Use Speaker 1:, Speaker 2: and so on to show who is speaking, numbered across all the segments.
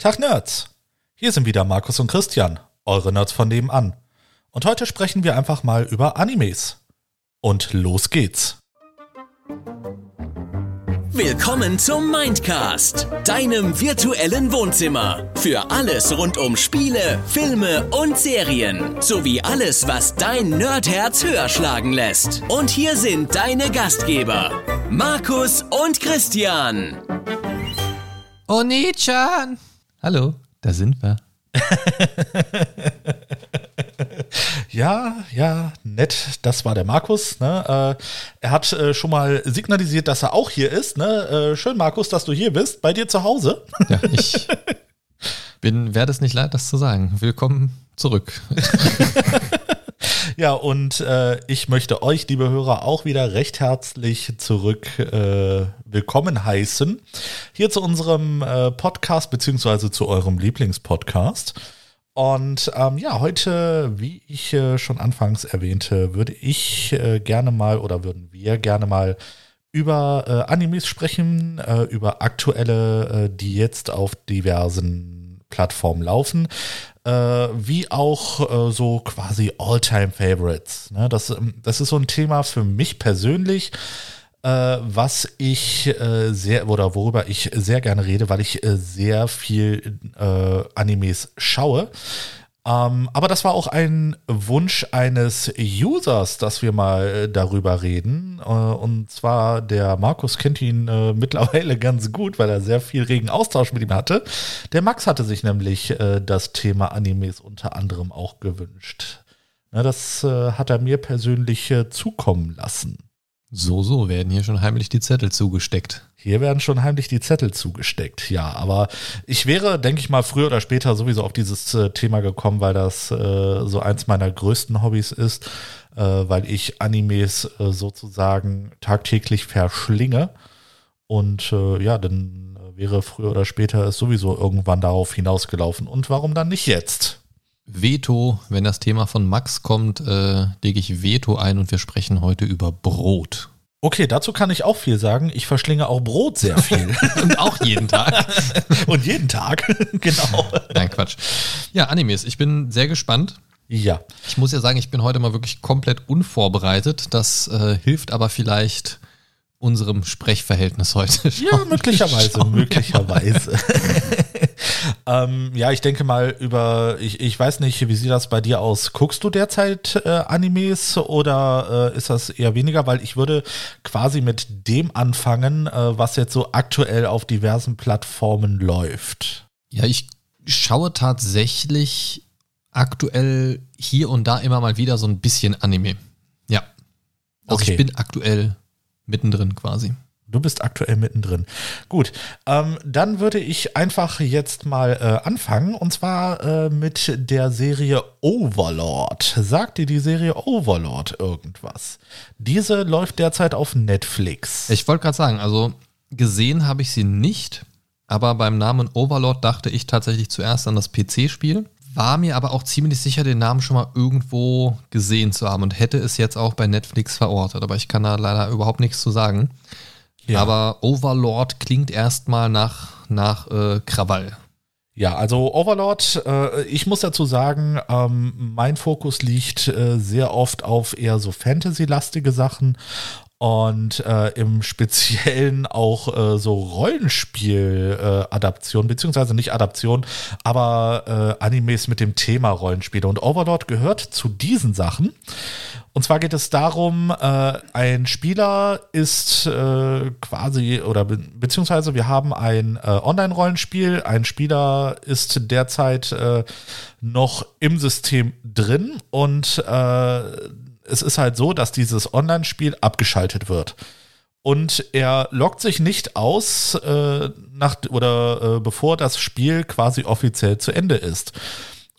Speaker 1: Tag Nerds! Hier sind wieder Markus und Christian, eure Nerds von nebenan. Und heute sprechen wir einfach mal über Animes. Und los geht's!
Speaker 2: Willkommen zum Mindcast, deinem virtuellen Wohnzimmer. Für alles rund um Spiele, Filme und Serien. Sowie alles, was dein Nerdherz höher schlagen lässt. Und hier sind deine Gastgeber, Markus und Christian.
Speaker 3: Oni-chan! Hallo, da sind wir.
Speaker 1: Ja, ja, nett. Das war der Markus. Ne? Äh, er hat äh, schon mal signalisiert, dass er auch hier ist. Ne? Äh, schön, Markus, dass du hier bist, bei dir zu Hause.
Speaker 3: Ja, ich bin, werde es nicht leid, das zu sagen. Willkommen zurück.
Speaker 1: Ja, und äh, ich möchte euch, liebe Hörer, auch wieder recht herzlich zurück äh, willkommen heißen. Hier zu unserem äh, Podcast, beziehungsweise zu eurem Lieblingspodcast. Und ähm, ja, heute, wie ich äh, schon anfangs erwähnte, würde ich äh, gerne mal oder würden wir gerne mal über äh, Animes sprechen, über aktuelle, die jetzt auf diversen Plattformen laufen, äh, wie auch äh, so quasi All-Time-Favorites. Ne? Das, ähm, das ist so ein Thema für mich persönlich, äh, was ich äh, sehr oder worüber ich sehr gerne rede, weil ich äh, sehr viel äh, Animes schaue. Ähm, aber das war auch ein Wunsch eines Users, dass wir mal äh, darüber reden. Äh, und zwar der Markus kennt ihn äh, mittlerweile ganz gut, weil er sehr viel regen Austausch mit ihm hatte. Der Max hatte sich nämlich äh, das Thema Animes unter anderem auch gewünscht. Na, das äh, hat er mir persönlich äh, zukommen lassen.
Speaker 3: So, so werden hier schon heimlich die Zettel zugesteckt.
Speaker 1: Hier werden schon heimlich die Zettel zugesteckt, ja. Aber ich wäre, denke ich mal, früher oder später sowieso auf dieses äh, Thema gekommen, weil das äh, so eins meiner größten Hobbys ist, äh, weil ich Animes äh, sozusagen tagtäglich verschlinge. Und äh, ja, dann wäre früher oder später es sowieso irgendwann darauf hinausgelaufen. Und warum dann nicht jetzt?
Speaker 3: Veto, wenn das Thema von Max kommt, äh, lege ich Veto ein und wir sprechen heute über Brot.
Speaker 1: Okay, dazu kann ich auch viel sagen. Ich verschlinge auch Brot sehr viel.
Speaker 3: Und auch jeden Tag.
Speaker 1: Und jeden Tag, genau.
Speaker 3: Nein, Quatsch. Ja, Animes, ich bin sehr gespannt.
Speaker 1: Ja,
Speaker 3: Ich muss ja sagen, ich bin heute mal wirklich komplett unvorbereitet. Das äh, hilft aber vielleicht unserem Sprechverhältnis heute.
Speaker 1: ja, möglicherweise, möglicherweise. Ähm, ja, ich denke mal über, ich, ich weiß nicht, wie sieht das bei dir aus? Guckst du derzeit äh, Animes oder äh, ist das eher weniger? Weil ich würde quasi mit dem anfangen, äh, was jetzt so aktuell auf diversen Plattformen läuft.
Speaker 3: Ja, ich schaue tatsächlich aktuell hier und da immer mal wieder so ein bisschen Anime. Ja. Also
Speaker 1: Okay.
Speaker 3: ich bin aktuell mittendrin quasi.
Speaker 1: Du bist aktuell mittendrin. Gut, ähm, dann würde ich einfach jetzt mal äh, anfangen und zwar äh, mit der Serie Overlord. Sagt dir die Serie Overlord irgendwas? Diese läuft derzeit auf Netflix.
Speaker 3: Ich wollte gerade sagen, also gesehen habe ich sie nicht, aber beim Namen Overlord dachte ich tatsächlich zuerst an das PC-Spiel. War mir aber auch ziemlich sicher, den Namen schon mal irgendwo gesehen zu haben und hätte es jetzt auch bei Netflix verortet. Aber ich kann da leider überhaupt nichts zu sagen.
Speaker 1: Ja.
Speaker 3: Aber Overlord klingt erstmal nach, nach äh, Krawall.
Speaker 1: Ja, also Overlord, äh, ich muss dazu sagen, ähm, mein Fokus liegt äh, sehr oft auf eher so Fantasy-lastige Sachen und äh, im Speziellen auch äh, so Rollenspiel-Adaption, beziehungsweise nicht Adaption, aber äh, Animes mit dem Thema Rollenspiele. Und Overlord gehört zu diesen Sachen. Und zwar geht es darum, äh, ein Spieler ist äh, quasi, oder be beziehungsweise wir haben ein äh, Online-Rollenspiel, ein Spieler ist derzeit äh, noch im System drin und äh, es ist halt so, dass dieses Online-Spiel abgeschaltet wird. Und er loggt sich nicht aus, äh, nach, oder bevor das Spiel quasi offiziell zu Ende ist.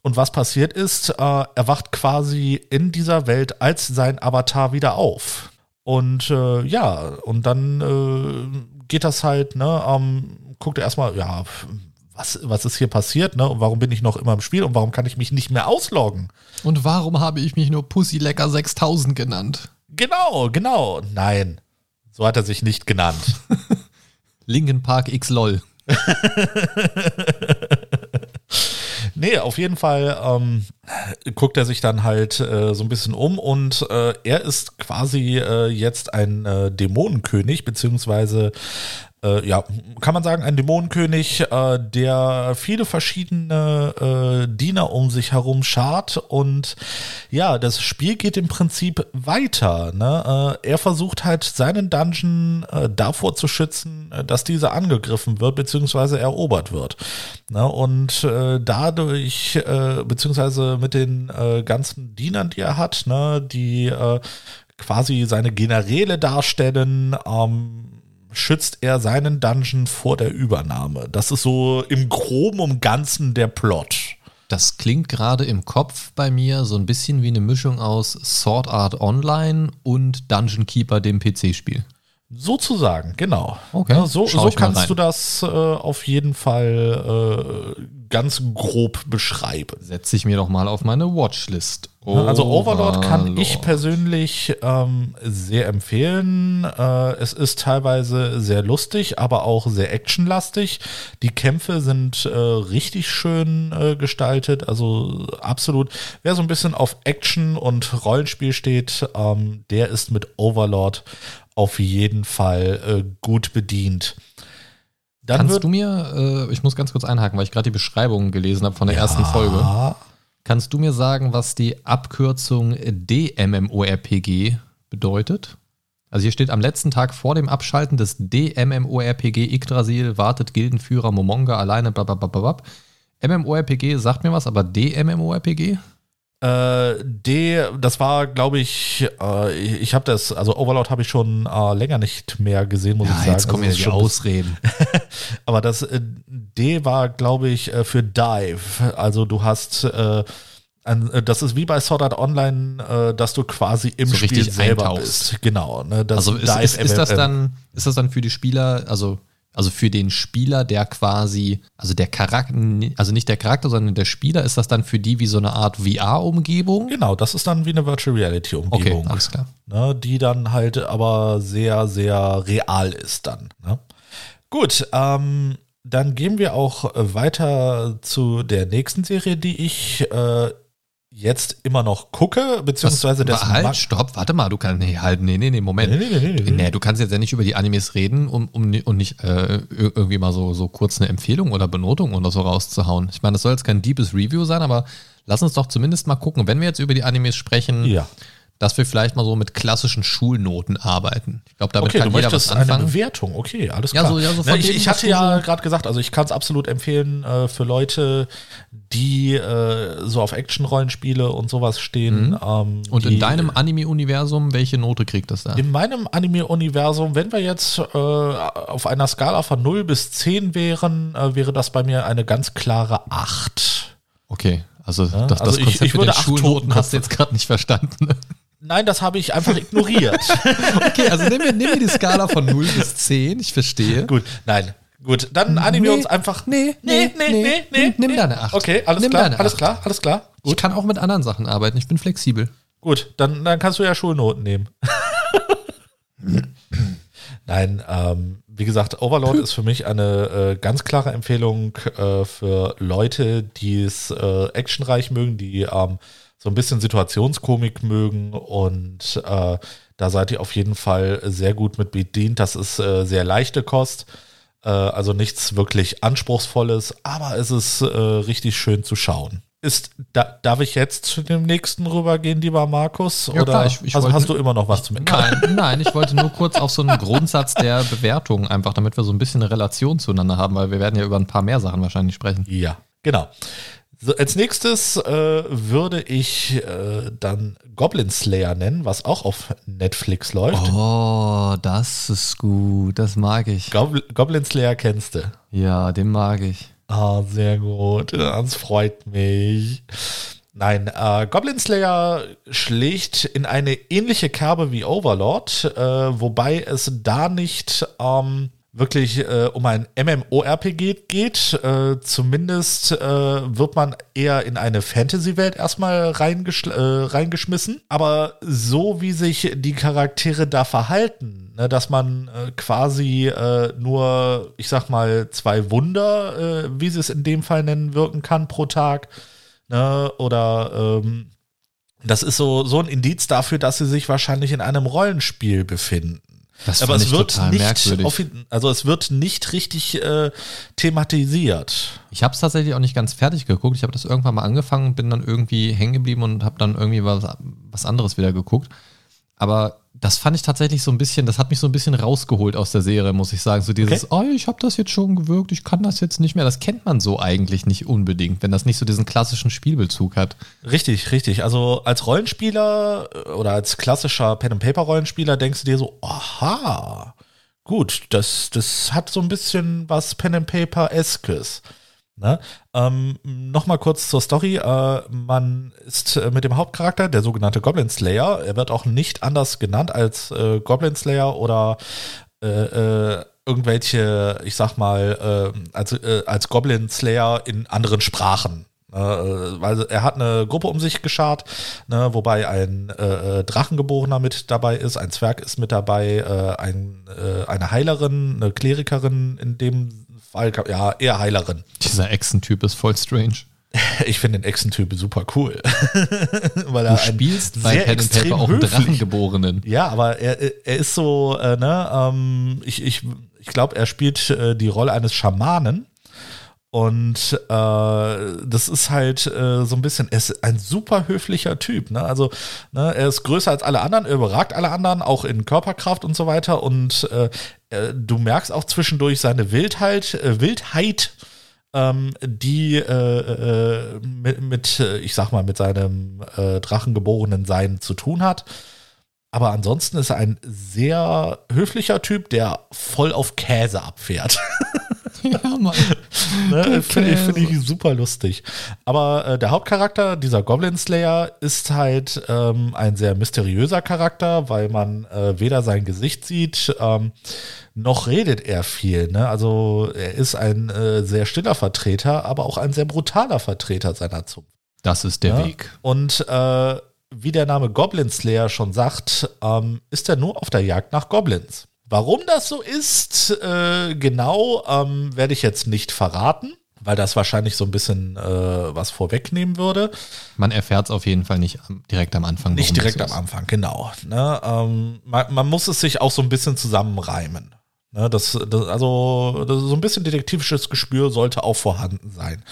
Speaker 1: Und was passiert ist, äh, er wacht quasi in dieser Welt als sein Avatar wieder auf. Und äh, ja, und dann äh, geht das halt, ne, ähm, guckt er erstmal, ja, was, was ist hier passiert, ne? Und warum bin ich noch immer im Spiel und warum kann ich mich nicht mehr ausloggen?
Speaker 3: Und warum habe ich mich nur Pussy Lecker 6000 genannt?
Speaker 1: Genau, genau. Nein, so hat er sich nicht genannt.
Speaker 3: Linkin Park X LOL.
Speaker 1: nee, auf jeden Fall ähm, guckt er sich dann halt äh, so ein bisschen um und äh, er ist quasi äh, jetzt ein äh, Dämonenkönig, beziehungsweise äh, ja, kann man sagen, ein Dämonenkönig, äh, der viele verschiedene äh, Diener um sich herum schart und ja, das Spiel geht im Prinzip weiter. Ne? Äh, er versucht halt seinen Dungeon äh, davor zu schützen, äh, dass dieser angegriffen wird beziehungsweise erobert wird. Ne? Und dadurch, beziehungsweise mit den ganzen Dienern, die er hat, ne, die quasi seine Generäle darstellen, ähm, schützt er seinen Dungeon vor der Übernahme. Das ist so im Groben und Ganzen der Plot.
Speaker 3: Das klingt gerade im Kopf bei mir so ein bisschen wie eine Mischung aus Sword Art Online und Dungeon Keeper, dem PC-Spiel.
Speaker 1: Sozusagen, genau.
Speaker 3: Okay,
Speaker 1: Ja, so so kannst du das äh, auf jeden Fall äh, ganz grob beschreiben.
Speaker 3: Setze ich mir doch mal auf meine Watchlist.
Speaker 1: Also Overlord kann ich
Speaker 3: Overlord.
Speaker 1: persönlich ähm, sehr empfehlen. Äh, es ist teilweise sehr lustig, aber auch sehr actionlastig. Die Kämpfe sind äh, richtig schön äh, gestaltet. Also absolut. Wer so ein bisschen auf Action und Rollenspiel steht, ähm, der ist mit Overlord auf jeden Fall äh, gut bedient. Dann
Speaker 3: Kannst du mir, äh, ich muss ganz kurz einhaken, weil ich gerade die Beschreibung gelesen habe von der ersten Folge.
Speaker 1: Ja,
Speaker 3: Kannst du mir sagen, was die Abkürzung DMMORPG bedeutet? Also hier steht am letzten Tag vor dem Abschalten des DMMORPG Yggdrasil wartet Gildenführer Momonga alleine blablabla. MMORPG sagt mir was, aber DMMORPG?
Speaker 1: Äh, D, das war, glaube ich, äh, ich habe das, also Overlord habe ich schon äh, länger nicht mehr gesehen, muss ich sagen.
Speaker 3: jetzt kommen
Speaker 1: Also
Speaker 3: ja die
Speaker 1: schon-
Speaker 3: Ausreden.
Speaker 1: Aber das äh, D war, glaube ich, äh, für Dive. Also du hast, äh, das ist wie bei Sword Art Online, dass du quasi im
Speaker 3: So
Speaker 1: Spiel selber
Speaker 3: eintauchst.
Speaker 1: bist. Genau. Ne, das
Speaker 3: Also ist,
Speaker 1: Dive
Speaker 3: ist, ist, das dann, ist das dann für die Spieler, also, also für den Spieler, der quasi, also der Charakter, also nicht der Charakter, sondern der Spieler, ist das dann für die wie so eine Art VR-Umgebung?
Speaker 1: Genau, das ist dann wie eine Virtual Reality
Speaker 3: Okay, alles klar.
Speaker 1: ne, die dann halt aber sehr, sehr real ist dann. Ne? Gut, ähm, dann gehen wir auch weiter zu der nächsten Serie, die ich äh, jetzt immer noch gucke, beziehungsweise das
Speaker 3: halt, stopp, warte mal, du kannst, nee, halt, nee, nee, nee, Moment.
Speaker 1: Nee, nee, nee, nee, nee.
Speaker 3: Du kannst jetzt ja nicht über die Animes reden, um, um und nicht äh, ir- irgendwie mal so, so kurz eine Empfehlung oder Benotung oder so rauszuhauen. Ich meine, das soll jetzt kein deepes Review sein, aber lass uns doch zumindest mal gucken, wenn wir jetzt über die Animes sprechen,
Speaker 1: Ja.
Speaker 3: Dass wir vielleicht mal so mit klassischen Schulnoten arbeiten. Ich glaube, damit
Speaker 1: Okay, du
Speaker 3: kann jeder was
Speaker 1: möchtest eine
Speaker 3: anfangen.
Speaker 1: Bewertung. Okay, alles
Speaker 3: Ja,
Speaker 1: klar.
Speaker 3: so- ja, so
Speaker 1: Ne, ich, ich hatte
Speaker 3: du
Speaker 1: ja gerade gesagt, also ich kann es absolut empfehlen äh, für Leute, die äh, so auf Action-Rollenspiele und sowas stehen. Ähm,
Speaker 3: Mhm. Und
Speaker 1: die,
Speaker 3: in deinem Anime-Universum, welche Note kriegt das da?
Speaker 1: In meinem Anime-Universum, wenn wir jetzt äh, auf einer Skala von 0 bis 10 wären, äh, wäre das bei mir eine ganz klare 8.
Speaker 3: Okay, also das, das
Speaker 1: also ich-
Speaker 3: Konzept
Speaker 1: ich
Speaker 3: mit
Speaker 1: würde
Speaker 3: den Schulnoten hast du jetzt gerade nicht verstanden.
Speaker 1: Nein, das habe ich einfach ignoriert.
Speaker 3: Okay, also nimm mir, nimm mir die Skala von 0 bis 10, ich verstehe.
Speaker 1: Gut, nein. Gut, dann anime wir
Speaker 3: Nee,
Speaker 1: uns einfach.
Speaker 3: nee, nee, nee, nimm- nimm deine acht.
Speaker 1: Okay, alles
Speaker 3: Nimm
Speaker 1: klar,
Speaker 3: deine
Speaker 1: alles klar, alles klar.
Speaker 3: Ich
Speaker 1: Gut,
Speaker 3: kann auch mit anderen Sachen arbeiten, ich bin flexibel.
Speaker 1: gut, dann, dann kannst du ja Schulnoten nehmen. Nein, ähm, wie gesagt, Overlord ist für mich eine äh, ganz klare Empfehlung äh, für Leute, die es äh, actionreich mögen, die ähm, so ein bisschen Situationskomik mögen und äh, da seid ihr auf jeden Fall sehr gut mit bedient. Das ist äh, sehr leichte Kost, äh, also nichts wirklich Anspruchsvolles, aber es ist äh, richtig schön zu schauen. Ist, da, darf ich jetzt zu dem nächsten rübergehen, lieber Markus?
Speaker 3: Ja,
Speaker 1: Oder
Speaker 3: klar, ich- ich
Speaker 1: also
Speaker 3: wollte-
Speaker 1: hast du immer noch was zu mitnehmen?
Speaker 3: Nein, nein, ich wollte nur kurz auf so einen Grundsatz der Bewertung, einfach damit wir so ein bisschen eine Relation zueinander haben, weil wir werden ja über ein paar mehr Sachen wahrscheinlich sprechen.
Speaker 1: Ja, genau. So, als nächstes äh, würde ich äh, dann Goblin Slayer nennen, was auch auf Netflix läuft.
Speaker 3: Oh, das ist gut, das mag ich.
Speaker 1: Gobl Goblin Slayer kennst du.
Speaker 3: Ja, den mag ich.
Speaker 1: Ah, sehr gut. Das freut mich. Nein, äh, Goblin Slayer schlägt in eine ähnliche Kerbe wie Overlord, äh, wobei es da nicht ähm, wirklich äh, um ein MMORPG geht. Äh, zumindest äh, wird man eher in eine Fantasy-Welt erstmal reingesch äh, reingeschmissen. Aber so wie sich die Charaktere da verhalten, ne, dass man äh, quasi äh, nur, ich sag mal, zwei Wunder, wie sie es in dem Fall nennen, wirken kann pro Tag. Ne, oder ähm, das ist so, so ein Indiz dafür, dass sie sich wahrscheinlich in einem Rollenspiel befinden.
Speaker 3: Das
Speaker 1: Aber es wird nicht, also es wird nicht richtig äh, thematisiert.
Speaker 3: Ich habe es tatsächlich auch nicht ganz fertig geguckt. Ich habe das irgendwann mal angefangen bin dann irgendwie hängen geblieben und habe dann irgendwie was, was anderes wieder geguckt. Aber das fand ich tatsächlich so ein bisschen, das hat mich so ein bisschen rausgeholt aus der Serie, muss ich sagen. So dieses, oh, ich habe das jetzt schon gewirkt, ich kann das jetzt nicht mehr. Das kennt man so eigentlich nicht unbedingt, wenn das nicht so diesen klassischen Spielbezug hat.
Speaker 1: Richtig, richtig. Also als Rollenspieler äh, oder als klassischer Pen-and-Paper-Rollenspieler denkst du dir so, aha, gut, das, das hat so ein bisschen was Pen-and-Paper-eskes. Ne? Ähm, Nochmal kurz zur Story. Äh, man ist äh, mit dem Hauptcharakter, der sogenannte Goblin Slayer, er wird auch nicht anders genannt als äh, Goblin Slayer oder äh, äh, irgendwelche, ich sag mal, äh, als, als Goblin Slayer in anderen Sprachen. Weil er hat eine Gruppe um sich geschart, ne, wobei ein äh, Drachengeborener mit dabei ist, ein Zwerg ist mit dabei, äh, ein, äh, eine Heilerin, eine Klerikerin in dem Fall, ja, eher Heilerin.
Speaker 3: Dieser Echsentyp ist voll strange.
Speaker 1: Ich finde den Echsentyp super cool. weil
Speaker 3: Du
Speaker 1: er
Speaker 3: spielst bei
Speaker 1: sehr
Speaker 3: Pen and Paper auch einen Drachengeborenen.
Speaker 1: Ja, aber er, er ist so, äh, ne, ähm, ich, ich, ich glaube, er spielt äh, die Rolle eines Schamanen. Und äh, das ist halt äh, so ein bisschen, er ist ein super höflicher Typ. Ne? Also ne, er ist größer als alle anderen, er überragt alle anderen, auch in Körperkraft und so weiter. Und äh, äh, du merkst auch zwischendurch seine Wildheit, äh, Wildheit, ähm, die äh, äh, mit, mit, äh, ich sag mal, mit seinem drachengeborenen Sein zu tun hat. Aber ansonsten ist er ein sehr höflicher Typ, der voll auf Käse abfährt.
Speaker 3: Ja, Mann.
Speaker 1: Ne, Finde ich, find ich super lustig. Aber äh, der Hauptcharakter, dieser Goblin Slayer, ist halt ähm, ein sehr mysteriöser Charakter, weil man äh, weder sein Gesicht sieht, ähm, noch redet er viel. Ne? Also er ist ein äh, sehr stiller Vertreter, aber auch ein sehr brutaler Vertreter seiner Zunft.
Speaker 3: Das ist der
Speaker 1: Ja.
Speaker 3: Weg.
Speaker 1: Und äh, wie der Name Goblin Slayer schon sagt, ähm, ist er nur auf der Jagd nach Goblins. Warum das so ist, äh, genau, ähm, werde ich jetzt nicht verraten, weil das wahrscheinlich so ein bisschen äh, was vorwegnehmen würde.
Speaker 3: Man erfährt es auf jeden Fall nicht direkt am Anfang.
Speaker 1: Nicht direkt am Anfang, genau. Ne? Ähm, man, man muss es sich auch so ein bisschen zusammenreimen. Ne? Das, das, also das, so ein bisschen detektivisches Gespür sollte auch vorhanden sein.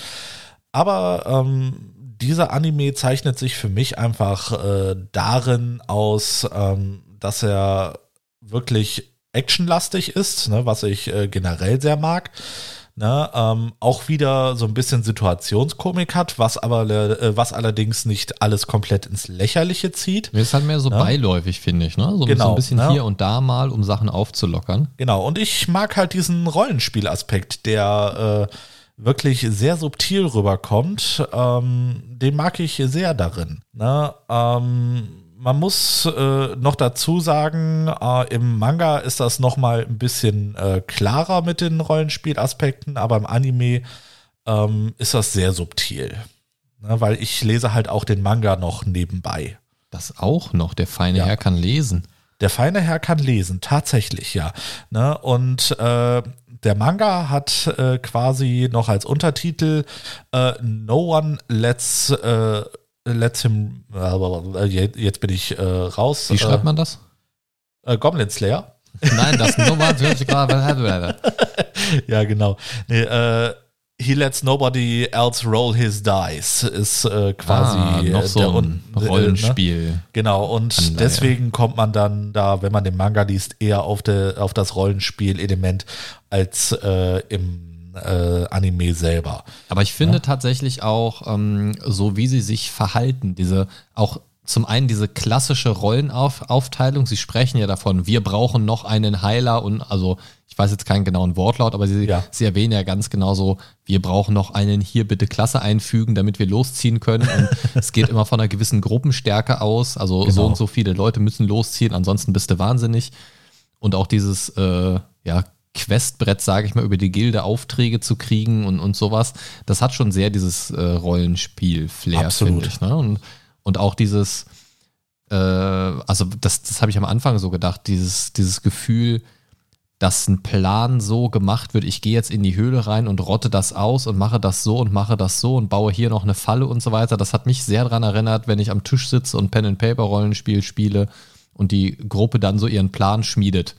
Speaker 1: Aber ähm, dieser Anime zeichnet sich für mich einfach äh, darin aus, ähm, dass er wirklich actionlastig ist, ne, was ich äh, generell sehr mag. Ne, ähm, auch wieder so ein bisschen Situationskomik hat, was aber äh, was allerdings nicht alles komplett ins Lächerliche zieht.
Speaker 3: Mir ist halt mehr so
Speaker 1: Ja.
Speaker 3: beiläufig, finde ich. Ne? So
Speaker 1: Genau,
Speaker 3: ein bisschen
Speaker 1: ne?
Speaker 3: hier und da mal, um Sachen aufzulockern.
Speaker 1: Genau, und ich mag halt diesen Rollenspielaspekt, der äh, wirklich sehr subtil rüberkommt. Ähm, den mag ich sehr darin. Ne? Ähm, man muss äh, noch dazu sagen, äh, im Manga ist das noch mal ein bisschen äh, klarer mit den Rollenspielaspekten, aber im Anime ähm, ist das sehr subtil. Ne? Weil ich lese halt auch den Manga noch nebenbei.
Speaker 3: Das auch noch. Der feine
Speaker 1: Ja.
Speaker 3: Herr kann lesen.
Speaker 1: Der feine Herr kann lesen, tatsächlich, ja. Ne? Und äh, der Manga hat äh, quasi noch als Untertitel äh, No one lets, äh, lets him. Äh, jetzt jetzt bin ich äh, raus.
Speaker 3: Wie schreibt man das?
Speaker 1: Äh, Goblin Slayer.
Speaker 3: Nein, das Nummer
Speaker 1: ja, genau. Nee, äh, He lets nobody else roll his dice ist äh, quasi
Speaker 3: ah, noch
Speaker 1: äh,
Speaker 3: so
Speaker 1: der
Speaker 3: ein
Speaker 1: äh, ne?
Speaker 3: Rollenspiel.
Speaker 1: Genau, und
Speaker 3: Anleihe.
Speaker 1: deswegen kommt man dann da, wenn man den Manga liest, eher auf, de, auf das Rollenspiel-Element als äh, im äh, Anime selber.
Speaker 3: Aber ich finde tatsächlich auch, ähm, so wie sie sich verhalten, diese auch zum einen diese klassische Rollenaufteilung, sie sprechen ja davon, wir brauchen noch einen Heiler und also ich weiß jetzt keinen genauen Wortlaut, aber sie,
Speaker 1: Ja.
Speaker 3: sie erwähnen ja ganz genau so, wir brauchen noch einen hier bitte Klasse einfügen, damit wir losziehen können. Und es geht immer von einer gewissen Gruppenstärke aus. Also so
Speaker 1: Genau.
Speaker 3: und so viele Leute müssen losziehen, ansonsten bist du wahnsinnig. Und auch dieses, äh, ja, Questbrett, sage ich mal, über die Gilde Aufträge zu kriegen und, und sowas. Das hat schon sehr dieses äh, Rollenspiel-Flair, finde ich. Ne? Und, und auch dieses, äh, also das, das habe ich am Anfang so gedacht, dieses, dieses Gefühl, dass ein Plan so gemacht wird, ich gehe jetzt in die Höhle rein und rotte das aus und mache das so und mache das so und baue hier noch eine Falle und so weiter. Das hat mich sehr daran erinnert, wenn ich am Tisch sitze und Pen-and-Paper-Rollenspiel spiele und die Gruppe dann so ihren Plan schmiedet,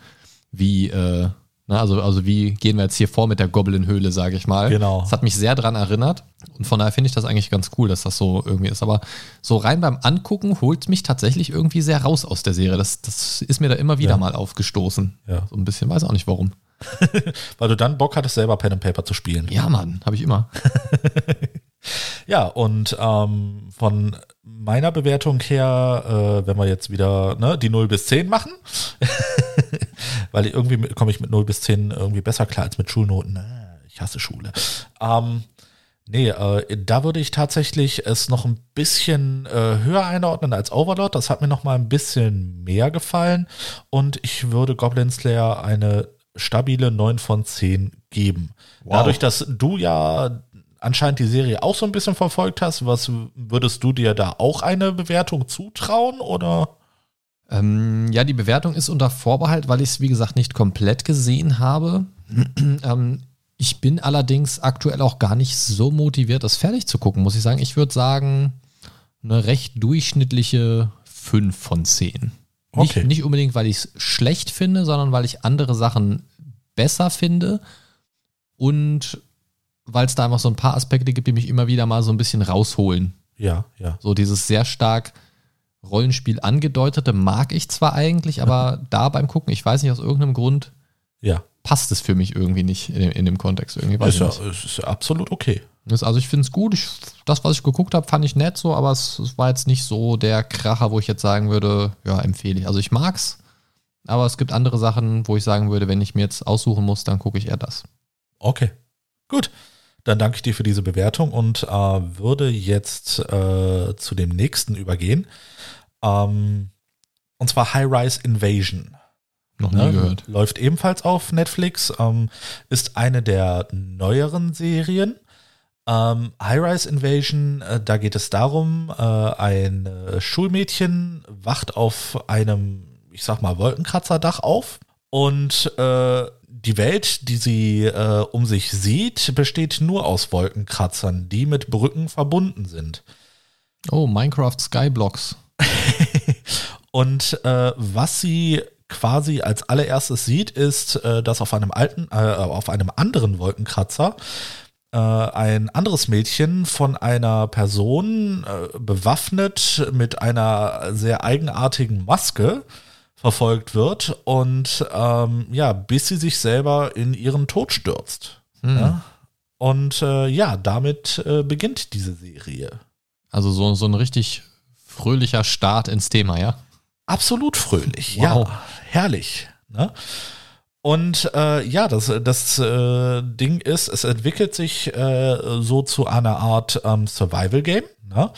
Speaker 3: wie äh, Ne, also, also wie gehen wir jetzt hier vor mit der Goblin-Höhle, sage ich mal.
Speaker 1: Genau.
Speaker 3: Das hat mich sehr daran erinnert. Und von daher finde ich das eigentlich ganz cool, dass das so irgendwie ist. Aber so rein beim Angucken holt mich tatsächlich irgendwie sehr raus aus der Serie. Das, das ist mir da immer wieder ja. mal aufgestoßen. Ja. So ein bisschen, weiß auch nicht warum.
Speaker 1: Weil du dann Bock hattest, selber Pen and Paper zu spielen.
Speaker 3: Ja, Mann, habe ich immer.
Speaker 1: ja, und ähm, von meiner Bewertung her, äh, wenn wir jetzt wieder ne, die 0 bis 10 machen, weil irgendwie komme ich mit 0 bis 10 irgendwie besser klar als mit Schulnoten. Ich hasse Schule. Ähm, nee, äh, da würde ich tatsächlich es noch ein bisschen äh, höher einordnen als Overlord. Das hat mir noch mal ein bisschen mehr gefallen. Und ich würde Goblin Slayer eine stabile 9 von 10 geben. Wow. Dadurch, dass du ja anscheinend die Serie auch so ein bisschen verfolgt hast, was würdest du dir da auch eine Bewertung zutrauen oder?
Speaker 3: Ähm, ja, die Bewertung ist unter Vorbehalt, weil ich es, wie gesagt, nicht komplett gesehen habe. ähm, ich bin allerdings aktuell auch gar nicht so motiviert, das fertig zu gucken, muss ich sagen. Ich würde sagen, eine recht durchschnittliche 5 von 10. Okay. Nicht, nicht unbedingt, weil ich es schlecht finde, sondern weil ich andere Sachen besser finde und weil es da einfach so ein paar Aspekte gibt, die mich immer wieder mal so ein bisschen rausholen.
Speaker 1: Ja, ja.
Speaker 3: So dieses sehr stark Rollenspiel angedeutete mag ich zwar eigentlich, aber da beim Gucken, ich weiß nicht, aus irgendeinem Grund
Speaker 1: ja.
Speaker 3: passt es für mich irgendwie nicht in, in dem Kontext. Irgendwie weiß
Speaker 1: ist, ja, ist absolut okay.
Speaker 3: also ich finde es gut. Ich, das, was ich geguckt habe, fand ich nett so, aber es, es, war jetzt nicht so der Kracher, wo ich jetzt sagen würde, ja, empfehle ich. Also ich mag's, aber es gibt andere Sachen, wo ich sagen würde, wenn ich mir jetzt aussuchen muss, dann gucke ich eher das.
Speaker 1: Okay, gut. Dann danke ich dir für diese Bewertung und äh, würde jetzt äh, zu dem nächsten übergehen. Ähm, und zwar High Rise Invasion.
Speaker 3: Noch nie ne? gehört.
Speaker 1: Läuft ebenfalls auf Netflix, ähm, ist eine der neueren Serien. Ähm, High Rise Invasion, äh, da geht es darum, äh, ein äh, Schulmädchen wacht auf einem, ich sag mal, Wolkenkratzerdach auf und äh, die Welt, die sie äh, um sich sieht, besteht nur aus Wolkenkratzern, die mit Brücken verbunden sind.
Speaker 3: Oh, Minecraft Skyblocks.
Speaker 1: und äh, was sie quasi als allererstes sieht, ist, äh, dass auf einem alten, äh, auf einem anderen Wolkenkratzer äh, ein anderes Mädchen von einer Person äh, bewaffnet mit einer sehr eigenartigen Maske verfolgt wird und ähm, ja, bis sie sich selber in ihren Tod stürzt. Mhm. Ja? Und äh, ja, damit äh, beginnt diese Serie.
Speaker 3: Also so, so ein richtig fröhlicher Start ins Thema, ja?
Speaker 1: Absolut fröhlich, wow. ja, herrlich. Ne? Und äh, ja, das, das äh, Ding ist, es entwickelt sich äh, so zu einer Art ähm, Survival-Game. Ne?